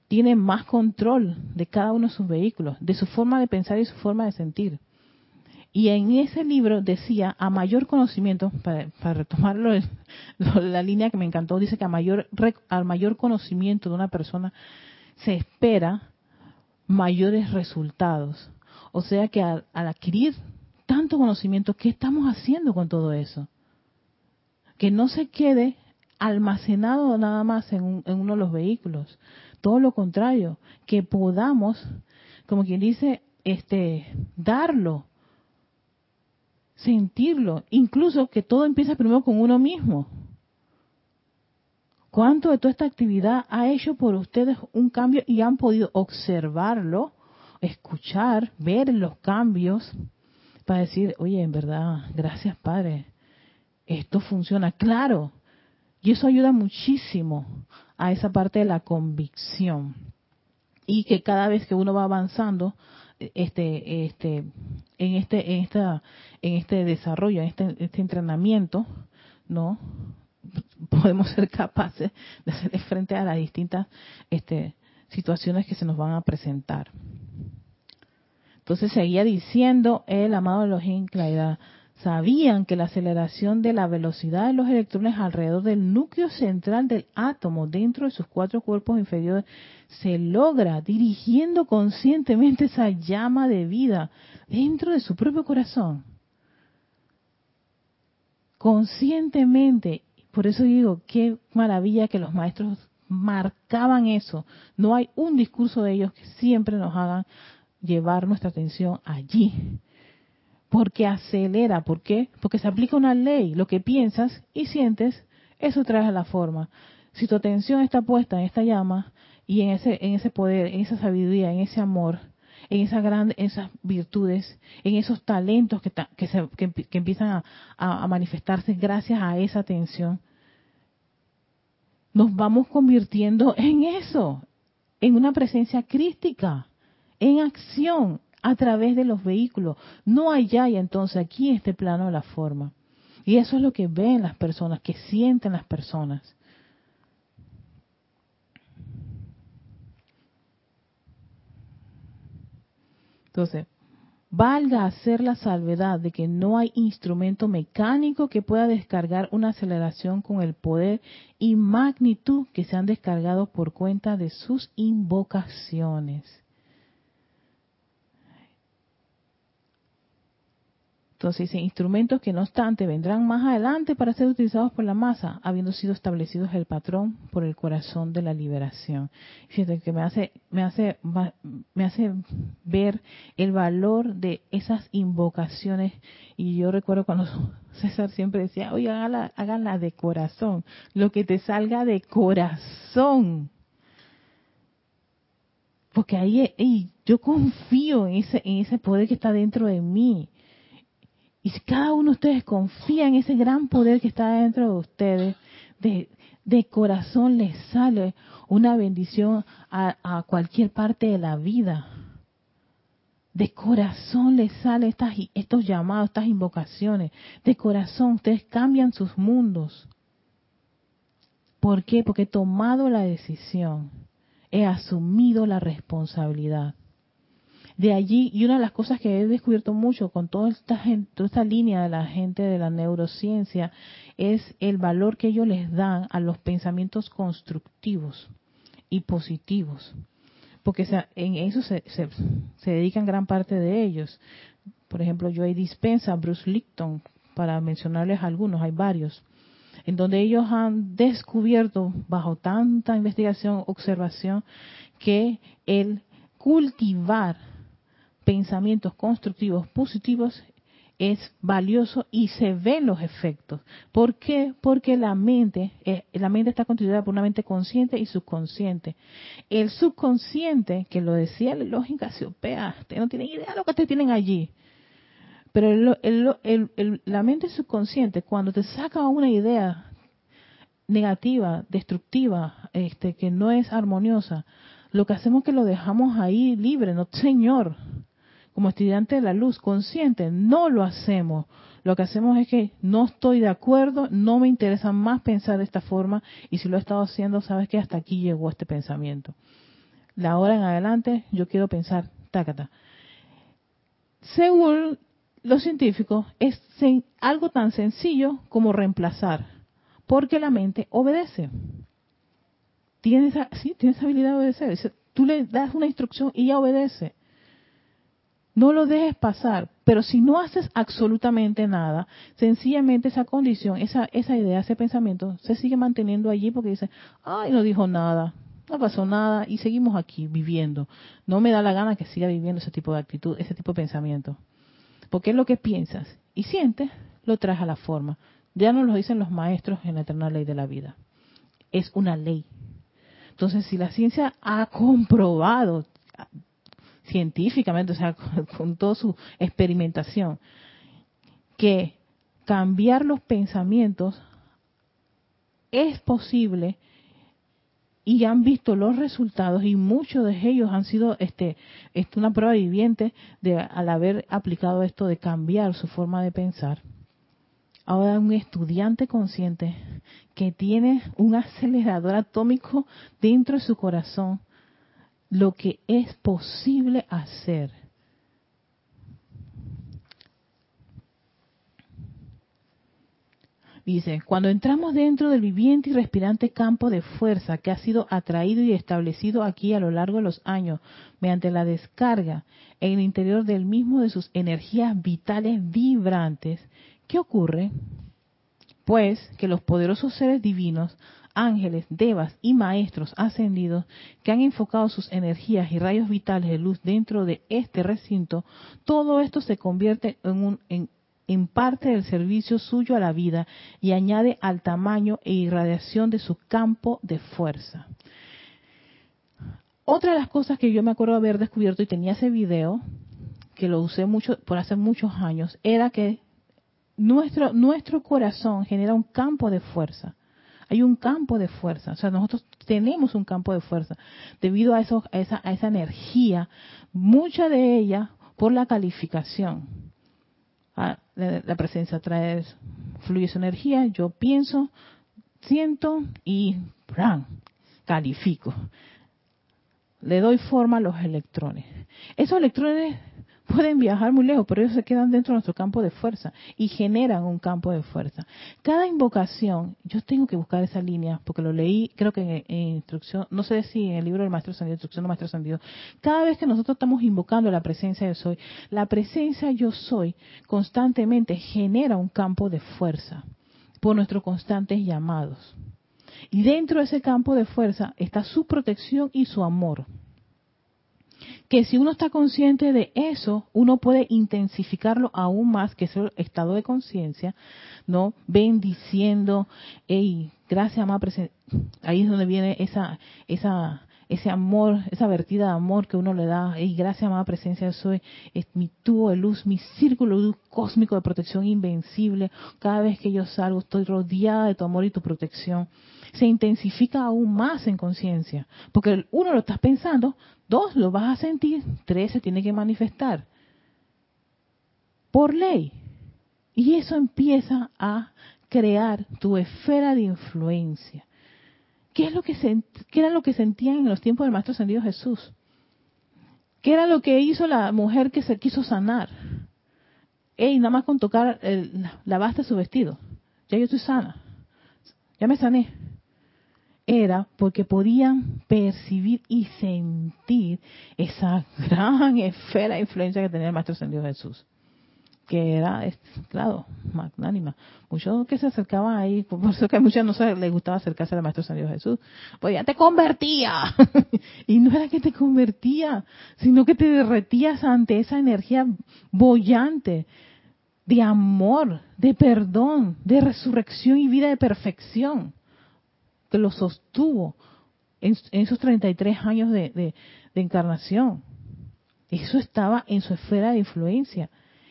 [SPEAKER 1] tiene más control de cada uno de sus vehículos, de su forma de pensar y su forma de sentir. Y en ese libro decía, a mayor conocimiento, para, retomarlo, la línea que me encantó, dice que a mayor, al mayor conocimiento de una persona se espera mayores resultados. O sea que al, adquirir tanto conocimiento, ¿qué estamos haciendo con todo eso? Que no se quede almacenado nada más en, en uno de los vehículos. Todo lo contrario, que podamos, como quien dice, este, darlo sentirlo, incluso que todo empieza primero con uno mismo. ¿Cuánto de toda esta actividad ha hecho por ustedes un cambio y han podido observarlo, escuchar, ver los cambios para decir, oye, en verdad, gracias Padre, esto funciona, claro. Y eso ayuda muchísimo a esa parte de la convicción. Y que cada vez que uno va avanzando, este, este, en este, en esta, en este desarrollo, en este, este entrenamiento, ¿no? Podemos ser capaces de hacer frente a las distintas este, situaciones que se nos van a presentar. Entonces seguía diciendo el amado Elohim Claridad, sabían que la aceleración de la velocidad de los electrones alrededor del núcleo central del átomo dentro de sus cuatro cuerpos inferiores se logra dirigiendo conscientemente esa llama de vida dentro de su propio corazón. Conscientemente. Por eso digo, qué maravilla que los maestros marcaban eso. No hay un discurso de ellos que siempre nos hagan llevar nuestra atención allí porque acelera. ¿Por qué? Porque se aplica una ley. Lo que piensas y sientes, eso trae a la forma. Si tu atención está puesta en esta llama y en ese, en ese poder, en esa sabiduría, en ese amor, en esas grandes, esas virtudes, en esos talentos que, se, que, empiezan a, a manifestarse gracias a esa atención, nos vamos convirtiendo en eso, en una presencia crística, en acción, a través de los vehículos. No allá y entonces aquí este plano de la forma. Y eso es lo que ven las personas, que sienten las personas. Entonces, valga hacer la salvedad de que no hay instrumento mecánico que pueda descargar una aceleración con el poder y magnitud que se han descargado por cuenta de sus invocaciones. Entonces instrumentos que no obstante vendrán más adelante para ser utilizados por la masa, habiendo sido establecidos el patrón por el corazón de la liberación. Fíjate que me hace, me hace, me hace ver el valor de esas invocaciones. Y yo recuerdo cuando César siempre decía, oye, háganla, háganla de corazón, lo que te salga de corazón. Porque ahí yo confío en ese, en ese poder que está dentro de mí y si cada uno de ustedes confía en ese gran poder que está dentro de ustedes, de, corazón les sale una bendición a, a, cualquier parte de la vida. De corazón les sale estas, estos llamados, estas invocaciones. De corazón ustedes cambian sus mundos. ¿Por qué? Porque he tomado la decisión. He asumido la responsabilidad de allí, y una de las cosas que he descubierto mucho con toda esta, línea de la gente de la neurociencia es el valor que ellos les dan a los pensamientos constructivos y positivos. Porque en eso se, se, dedican gran parte de ellos. Por ejemplo, Joey Dispensa, Bruce Lipton, para mencionarles algunos, hay varios, en donde ellos han descubierto, bajo tanta investigación, observación, que el cultivar pensamientos constructivos, positivos, es valioso y se ven los efectos. ¿Por qué? Porque la mente, eh, la mente está constituida por una mente consciente y subconsciente. El subconsciente, que lo decía la lógica ustedes no tienen idea de lo que ustedes tienen allí. Pero la mente subconsciente, cuando te saca una idea, negativa, destructiva, este, que no es armoniosa, lo que hacemos es que lo dejamos ahí libre, no, Señor, como estudiante de la luz, consciente, no lo hacemos. Lo que hacemos es que no estoy de acuerdo, no me interesa más pensar de esta forma y si lo he estado haciendo, sabes que hasta aquí llegó este pensamiento. La hora en adelante yo quiero pensar, tácata. Según los científicos, es algo tan sencillo como reemplazar, porque la mente obedece. Tiene esa, sí, tiene esa habilidad de obedecer. Tú le das una instrucción y ella obedece. No lo dejes pasar, pero si no haces absolutamente nada, sencillamente esa condición, esa, esa idea, ese pensamiento se sigue manteniendo allí porque dice, ay, no dijo nada, no pasó nada y seguimos aquí viviendo. No me da la gana que siga viviendo ese tipo de actitud, ese tipo de pensamiento. Porque es lo que piensas y sientes, lo traes a la forma. Ya nos lo dicen los maestros en la eterna ley de la vida. Es una ley. Entonces, si la ciencia ha comprobado científicamente, o sea, con, toda su experimentación, que cambiar los pensamientos es posible y han visto los resultados y muchos de ellos han sido este, este, una prueba viviente de al haber aplicado esto de cambiar su forma de pensar. Ahora un estudiante consciente que tiene un acelerador atómico dentro de su corazón lo que es posible hacer. Dice, cuando entramos dentro del viviente y respirante campo de fuerza que ha sido atraído y establecido aquí a lo largo de los años mediante la descarga en el interior del mismo de sus energías vitales vibrantes, ¿qué ocurre? Pues que los poderosos seres divinos ángeles, devas y maestros ascendidos que han enfocado sus energías y rayos vitales de luz dentro de este recinto, todo esto se convierte en, un, en, parte del servicio suyo a la vida y añade al tamaño e irradiación de su campo de fuerza. Otra de las cosas que yo me acuerdo haber descubierto y tenía ese video, que lo usé mucho por hace muchos años, era que nuestro, nuestro corazón genera un campo de fuerza. Hay un campo de fuerza, o sea, nosotros tenemos un campo de fuerza debido a, eso, a, esa, energía, mucha de ella por la calificación. Ah, la, presencia trae, fluye su energía, yo pienso, siento y ¡pram! califico. Le doy forma a los electrones. Esos electrones pueden viajar muy lejos, pero ellos se quedan dentro de nuestro campo de fuerza y generan un campo de fuerza. Cada invocación, yo tengo que buscar esa línea, porque lo leí, creo que en, instrucción, no sé si en el libro del Maestro Sandido, instrucción del Maestro Sandido, cada vez que nosotros estamos invocando la presencia yo soy, la presencia yo soy constantemente genera un campo de fuerza por nuestros constantes llamados. Y dentro de ese campo de fuerza está su protección y su amor que si uno está consciente de eso, uno puede intensificarlo aún más, que es estado de conciencia, ¿no? Bendiciendo, hey, gracias, amada presencia. Ahí es donde viene esa, esa, ese amor, esa vertida de amor que uno le da, hey, gracias, amada presencia, soy es mi tubo de luz, mi círculo cósmico de protección invencible. Cada vez que yo salgo, estoy rodeada de tu amor y tu protección se intensifica aún más en conciencia. Porque uno lo estás pensando, dos lo vas a sentir, tres se tiene que manifestar. Por ley. Y eso empieza a crear tu esfera de influencia. ¿Qué, es lo que qué era lo que sentían en los tiempos del Maestro Ascendido Jesús? ¿Qué era lo que hizo la mujer que se quiso sanar? Ey, nada más con tocar la basta de su vestido. Ya yo estoy sana. Ya me sané era porque podían percibir y sentir esa gran esfera de influencia que tenía el Maestro Ascendido Jesús, que era, claro, magnánima. Muchos que se acercaban ahí, por eso que a muchos no se les gustaba acercarse al Maestro Ascendido Jesús, pues ya te convertía. y no era que te convertía, sino que te derretías ante esa energía bollante de amor, de perdón, de resurrección y vida de perfección que lo sostuvo en, esos 33 años de, de, encarnación. Eso estaba en su esfera de influencia.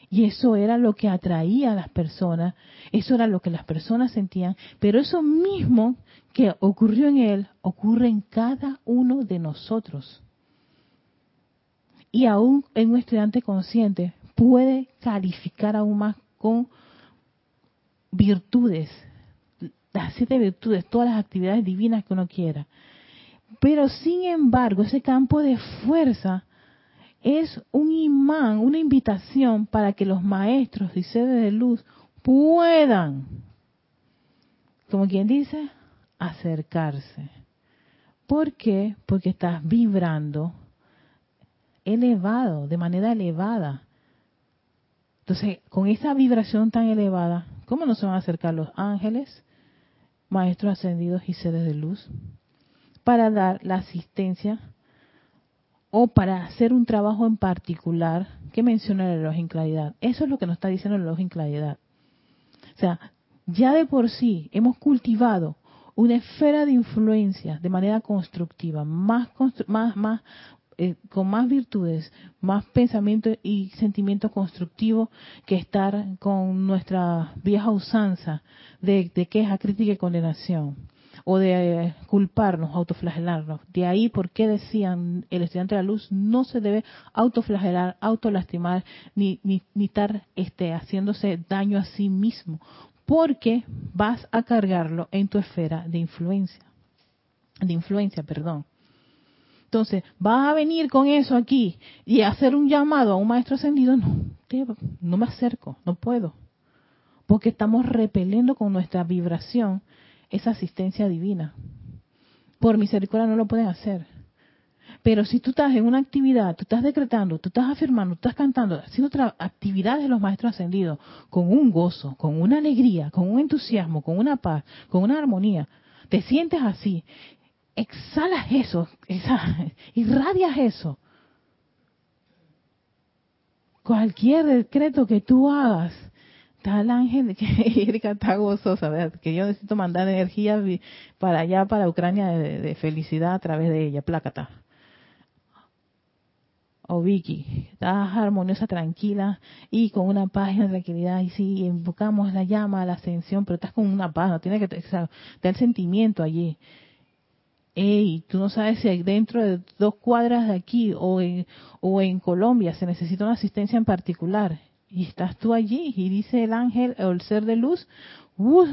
[SPEAKER 1] Y eso era lo que atraía a las personas, eso era lo que las personas sentían, pero eso mismo que ocurrió en él ocurre en cada uno de nosotros. Y aún en un estudiante consciente puede calificar aún más con virtudes, las siete virtudes, todas las actividades divinas que uno quiera. Pero sin embargo, ese campo de fuerza es un imán, una invitación para que los maestros y seres de luz puedan, como quien dice, acercarse. ¿Por qué? Porque estás vibrando elevado, de manera elevada. Entonces, con esa vibración tan elevada, ¿cómo no se van a acercar los ángeles, maestros ascendidos y seres de luz? Para dar la asistencia o para hacer un trabajo en particular que menciona el reloj en claridad. Eso es lo que nos está diciendo el reloj en claridad. O sea, ya de por sí hemos cultivado una esfera de influencia de manera constructiva, más, más, más eh, con más virtudes, más pensamiento y sentimiento constructivo que estar con nuestra vieja usanza de, queja, crítica y condenación o de culparnos, autoflagelarnos. De ahí por qué decían el estudiante de la luz no se debe autoflagelar, autolastimar, ni, ni, ni estar este, haciéndose daño a sí mismo, porque vas a cargarlo en tu esfera de influencia, de influencia, perdón. Entonces, vas a venir con eso aquí y hacer un llamado a un maestro ascendido, no, no me acerco, no puedo, porque estamos repeliendo con nuestra vibración esa asistencia divina. Por misericordia no lo pueden hacer. Pero si tú estás en una actividad, tú estás decretando, tú estás afirmando, tú estás cantando, haciendo otra actividad de los maestros ascendidos, con un gozo, con una alegría, con un entusiasmo, con una paz, con una armonía, te sientes así, exhalas eso, irradias eso. Cualquier decreto que tú hagas, el ángel que Erika está gozosa, que yo necesito mandar energía para allá, para Ucrania, de, felicidad a través de ella, plácata. O Vicky, estás armoniosa, tranquila y con una paz y una tranquilidad. Y sí, invocamos la llama, la ascensión, pero estás con una paz, no tiene que tener sentimiento allí. Ey, tú no sabes si dentro de dos cuadras de aquí o en, o en Colombia se necesita una asistencia en particular y estás tú allí y dice el ángel o el ser de luz, uh,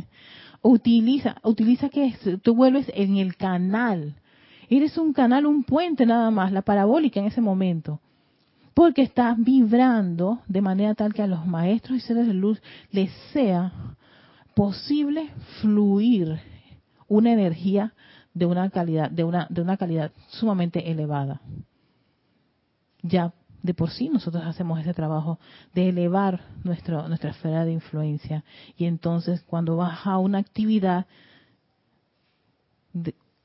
[SPEAKER 1] utiliza, utiliza que tú vuelves en el canal. Eres un canal, un puente nada más, la parabólica en ese momento. Porque estás vibrando de manera tal que a los maestros y seres de luz les sea posible fluir una energía de una calidad, de una, de una calidad sumamente elevada. Ya de por sí nosotros hacemos ese trabajo de elevar nuestro, nuestra esfera de influencia. Y entonces cuando vas a una actividad,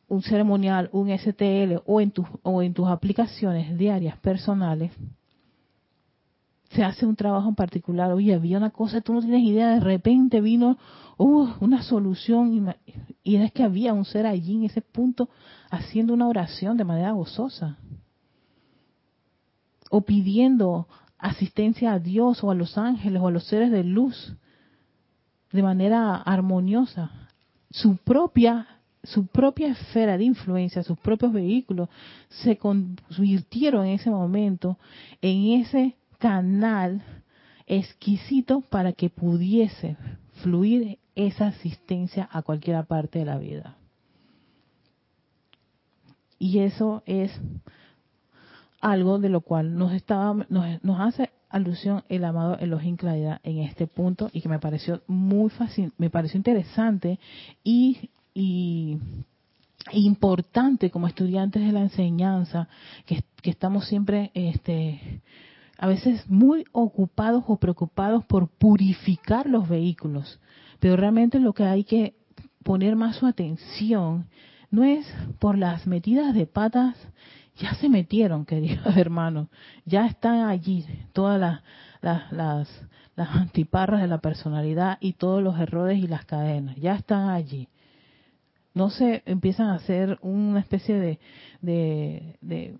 [SPEAKER 1] un ceremonial, un STL o en, tus o en tus aplicaciones diarias personales, se hace un trabajo en particular. Oye, había una cosa, tú no tienes idea, de repente vino uh, una solución y es que había un ser allí en ese punto haciendo una oración de manera gozosa o pidiendo asistencia a Dios o a los ángeles o a los seres de luz de manera armoniosa. Su propia su propia esfera de influencia, sus propios vehículos se convirtieron en ese momento en ese canal exquisito para que pudiese fluir esa asistencia a cualquier parte de la vida. Y eso es algo de lo cual nos estaba nos, hace alusión el amado Elohim Claridad en este punto y que me pareció muy fácil, me pareció interesante y, y importante como estudiantes de la enseñanza que, que estamos siempre este a veces muy ocupados o preocupados por purificar los vehículos, pero realmente lo que hay que poner más su atención no es por las metidas de patas ya se metieron, queridos hermanos, ya están allí todas las, las, las, antiparras de la personalidad y todos los errores y las cadenas, ya están allí. No se empiezan a hacer una especie de, de, de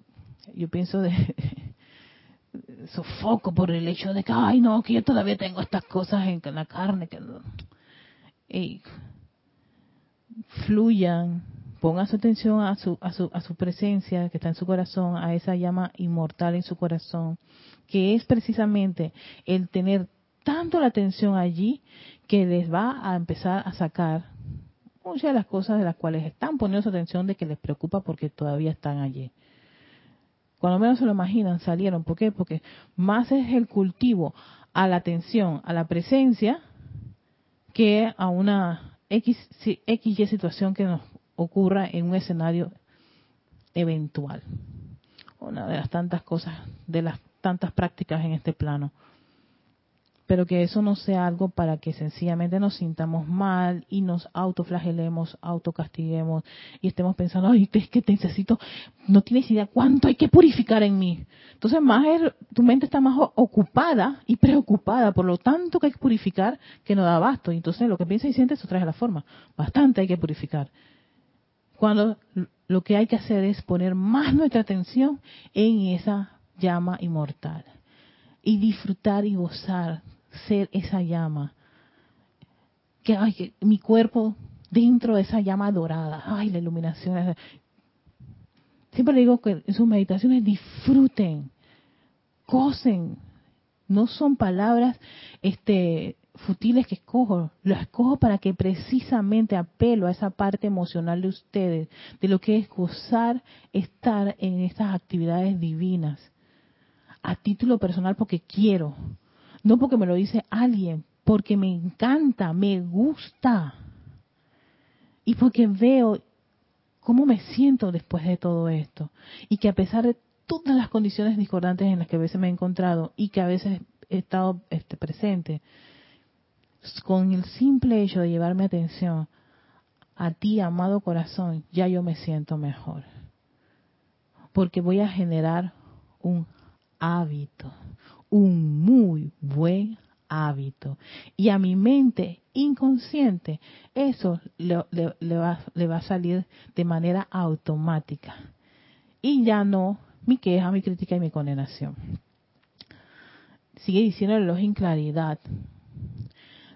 [SPEAKER 1] yo pienso, de, sofoco por el hecho de que, ay no, que yo todavía tengo estas cosas en la carne, que fluyan, pongan su atención a su, a, su, a su presencia que está en su corazón, a esa llama inmortal en su corazón, que es precisamente el tener tanto la atención allí que les va a empezar a sacar muchas de las cosas de las cuales están poniendo su atención de que les preocupa porque todavía están allí. Cuando menos se lo imaginan, salieron. ¿Por qué? Porque más es el cultivo a la atención, a la presencia, que a una X, XY situación que nos ocurra en un escenario eventual. Una de las tantas cosas, de las tantas prácticas en este plano pero que eso no sea algo para que sencillamente nos sintamos mal y nos autoflagelemos, autocastiguemos y estemos pensando, ay, es que te necesito, no tienes idea cuánto hay que purificar en mí. Entonces, más tu mente está más ocupada y preocupada por lo tanto que hay que purificar que no da abasto. Y entonces, lo que piensa y siente, eso trae la forma. Bastante hay que purificar. Cuando lo que hay que hacer es poner más nuestra atención en esa llama inmortal y disfrutar y gozar ser esa llama. Que, ay, mi cuerpo dentro de esa llama dorada. Ay, la iluminación. Siempre digo que en sus meditaciones disfruten, gocen. No son palabras este, futiles que escojo, lo escojo para que precisamente apelo a esa parte emocional de ustedes, de lo que es gozar estar en estas actividades divinas, a título personal porque quiero, no porque me lo dice alguien, porque me encanta, me gusta. Y porque veo cómo me siento después de todo esto. Y que a pesar de todas las condiciones discordantes en las que a veces me he encontrado y que a veces he estado este, presente, con el simple hecho de llevarme atención a ti, amado corazón, ya yo me siento mejor. Porque voy a generar un hábito un muy buen hábito. Y a mi mente inconsciente, eso le, va, le va a salir de manera automática. Y ya no mi queja, mi crítica y mi condenación. Sigue diciendo el en claridad.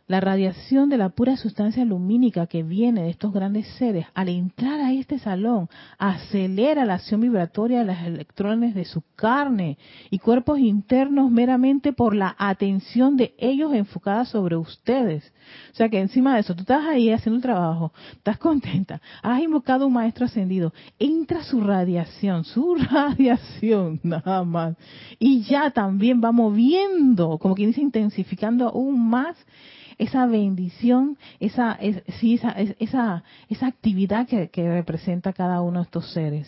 [SPEAKER 1] La radiación de la pura sustancia lumínica que viene de estos grandes seres, al entrar a este salón, acelera la acción vibratoria de los electrones de su carne y cuerpos internos meramente por la atención de ellos enfocada sobre ustedes. O sea que encima de eso, tú estás ahí haciendo el trabajo, estás contenta, has invocado un maestro ascendido, entra su radiación, su radiación nada más, y ya también va moviendo, como quien dice, intensificando aún más esa bendición, esa, sí, esa, esa, esa actividad que, que representa cada uno de estos seres.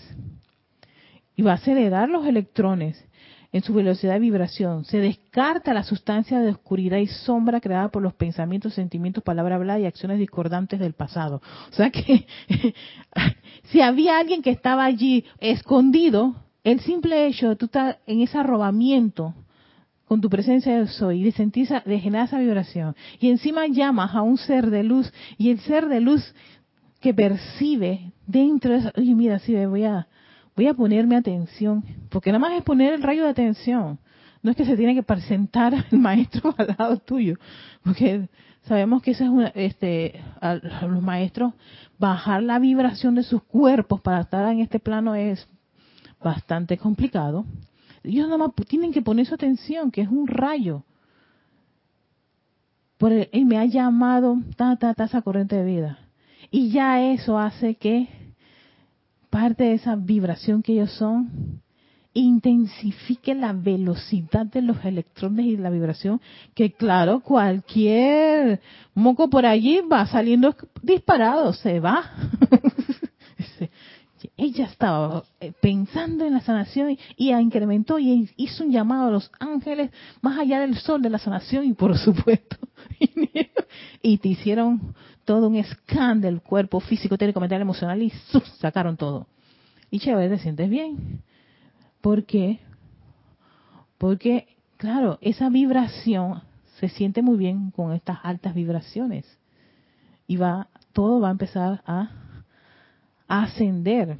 [SPEAKER 1] Y va a acelerar los electrones en su velocidad de vibración. Se descarta la sustancia de oscuridad y sombra creada por los pensamientos, sentimientos, palabra hablada y acciones discordantes del pasado. O sea que si había alguien que estaba allí escondido, el simple hecho de tú estar en ese arrobamiento con tu presencia soy y de esa, esa vibración. Y encima llamas a un ser de luz y el ser de luz que percibe dentro de eso, oye mira, sí, voy a, voy a ponerme atención, porque nada más es poner el rayo de atención. No es que se tiene que presentar el maestro al lado tuyo, porque sabemos que eso es una, este, a los maestros bajar la vibración de sus cuerpos para estar en este plano es bastante complicado. Ellos nada más tienen que poner su atención, que es un rayo. Por él me ha llamado ta, ta, ta, esa corriente de vida. Y ya eso hace que parte de esa vibración que ellos son intensifique la velocidad de los electrones y la vibración, que claro, cualquier moco por allí va saliendo disparado, se va. ella estaba eh, pensando en la sanación y, incrementó y hizo un llamado a los ángeles más allá del sol de la sanación y por supuesto y te hicieron todo un scan del cuerpo físico, técnico, mental, emocional y sacaron todo. Y chévere, te sientes bien. ¿Por qué? Porque, claro, esa vibración se siente muy bien con estas altas vibraciones. Y va, todo va a empezar a ascender.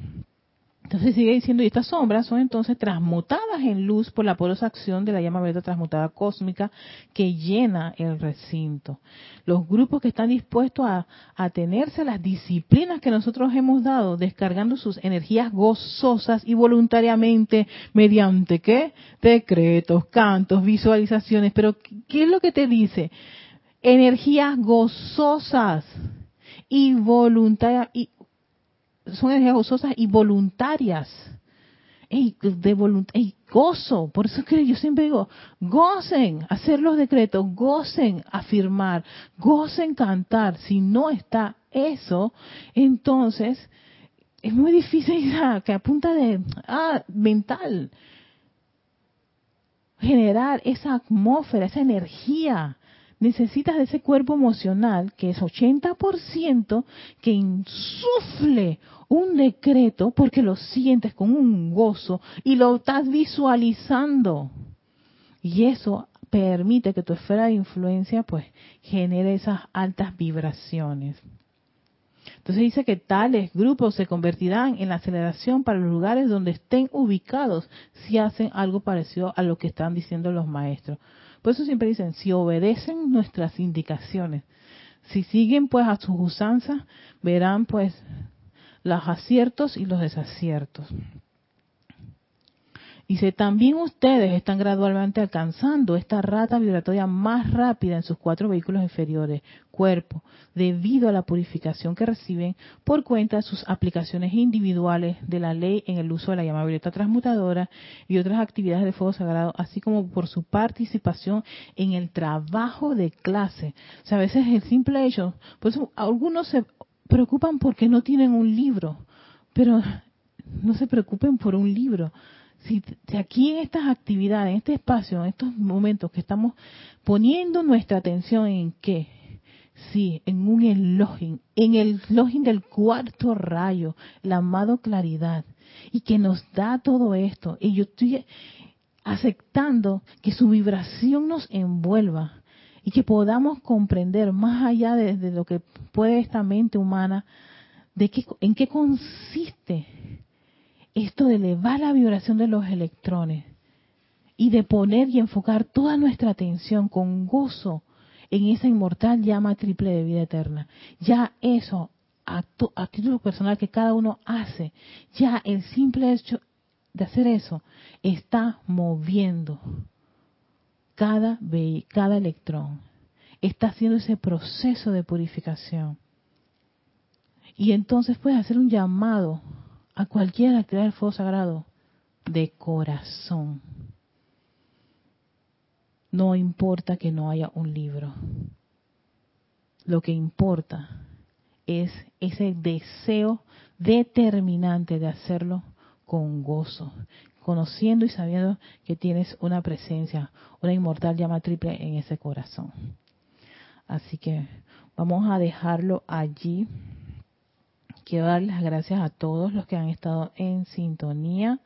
[SPEAKER 1] Entonces sigue diciendo, y estas sombras son entonces transmutadas en luz por la poderosa acción de la llama violeta transmutada cósmica que llena el recinto. Los grupos que están dispuestos a atenerse a las disciplinas que nosotros hemos dado, descargando sus energías gozosas y voluntariamente mediante qué? Decretos, cantos, visualizaciones. Pero ¿qué es lo que te dice? Energías gozosas y voluntarias son energías gozosas y voluntarias. Ey, de ey, gozo, por eso es que yo siempre digo, gocen hacer los decretos, gocen afirmar, gocen cantar. Si no está eso, entonces es muy difícil que a punta de ah, mental generar esa atmósfera, esa energía necesitas de ese cuerpo emocional que es 80% que insufle un decreto porque lo sientes con un gozo y lo estás visualizando. Y eso permite que tu esfera de influencia pues genere esas altas vibraciones. Entonces dice que tales grupos se convertirán en la aceleración para los lugares donde estén ubicados si hacen algo parecido a lo que están diciendo los maestros. Por eso siempre dicen, si obedecen nuestras indicaciones, si siguen pues a sus usanzas, verán pues los aciertos y los desaciertos. Dice, también ustedes están gradualmente alcanzando esta rata vibratoria más rápida en sus cuatro vehículos inferiores, cuerpo, debido a la purificación que reciben por cuenta de sus aplicaciones individuales de la ley en el uso de la llama violeta transmutadora y otras actividades de fuego sagrado, así como por su participación en el trabajo de clase. O sea, a veces el simple hecho, por eso algunos se preocupan porque no tienen un libro, pero no se preocupen por un libro. Si, aquí en estas actividades, en este espacio, en estos momentos que estamos poniendo nuestra atención en qué, sí, en un elogio, en el login del cuarto rayo, la amado claridad, y que nos da todo esto, y yo estoy aceptando que su vibración nos envuelva y que podamos comprender más allá de, lo que puede esta mente humana, de qué, en qué consiste esto de elevar la vibración de los electrones y de poner y enfocar toda nuestra atención con gozo en esa inmortal llama triple de vida eterna. Ya eso, a, título personal que cada uno hace, ya el simple hecho de hacer eso está moviendo cada, cada electrón, está haciendo ese proceso de purificación. Y entonces puedes hacer un llamado a cualquier actividad del fuego sagrado de corazón. No importa que no haya un libro. Lo que importa es ese deseo determinante de hacerlo con gozo, conociendo y sabiendo que tienes una presencia, una inmortal llama triple en ese corazón. Así que vamos a dejarlo allí quiero dar las gracias a todos los que han estado en sintonía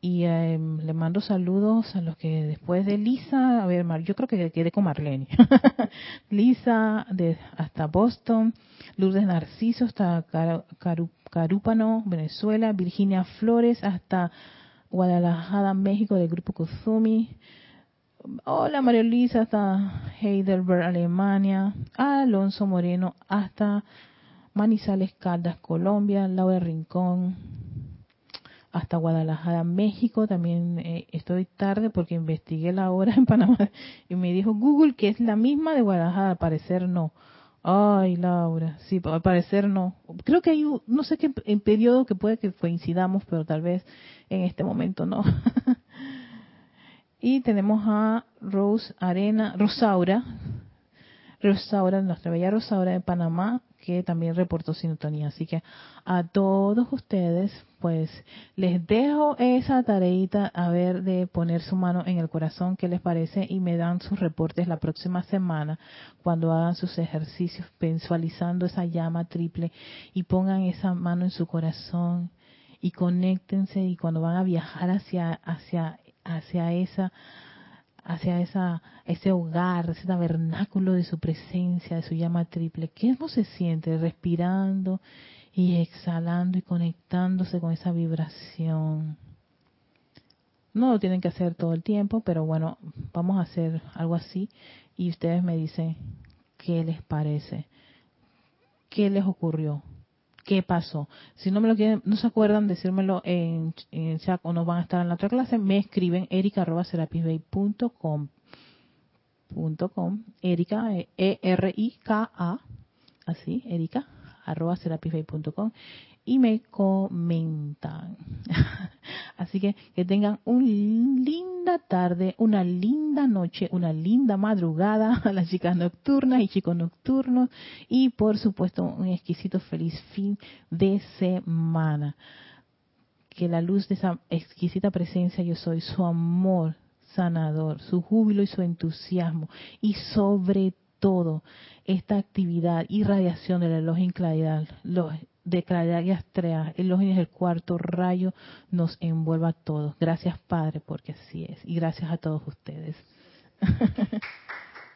[SPEAKER 1] y em, le mando saludos a los que después de Lisa, a ver, yo creo que quedé con Marlene. Lisa de, hasta Boston, Lourdes Narciso hasta Carúpano, Venezuela, Virginia Flores hasta Guadalajara, México, del grupo Kuzumi. Hola María Luisa hasta Heidelberg, Alemania. Alonso Moreno hasta Manizales Caldas, Colombia, Laura Rincón, hasta Guadalajara, México. También eh, estoy tarde porque investigué la hora en Panamá y me dijo Google que es la misma de Guadalajara. Al parecer no. Ay, Laura, sí, al parecer no. Creo que hay, no sé qué en periodo que puede que coincidamos, pero tal vez en este momento no. y tenemos a Rose Arena, Rosaura, Rosaura, nuestra bella Rosaura de Panamá, que también reportó sintonía. Así que a todos ustedes, pues les dejo esa tareita a ver de poner su mano en el corazón, qué les parece, y me dan sus reportes la próxima semana cuando hagan sus ejercicios visualizando esa llama triple y pongan esa mano en su corazón y conéctense y cuando van a viajar hacia hacia hacia esa hacia esa, ese hogar, ese tabernáculo de su presencia, de su llama triple. ¿Qué no se siente respirando y exhalando y conectándose con esa vibración. No lo tienen que hacer todo el tiempo, pero bueno, vamos a hacer algo así y ustedes me dicen qué les parece, qué les ocurrió, qué pasó. Si no me lo quieren, no se acuerdan, decírmelo en, el chat o no van a estar en la otra clase, me escriben erica.com com, Erika, E-R-I-K-A, así, Erika, arroba serapisbay.com y me comentan. Así que que tengan una linda tarde, una linda noche, una linda madrugada a las chicas nocturnas y chicos nocturnos y por supuesto un exquisito feliz fin de semana. Que la luz de esa exquisita presencia yo soy, su amor sanador, su júbilo y su entusiasmo y sobre todo esta actividad y radiación del elogio en claridad, los de claridad y astrea, el es el cuarto rayo, nos envuelva a todos. Gracias Padre, porque así es. Y gracias a todos ustedes.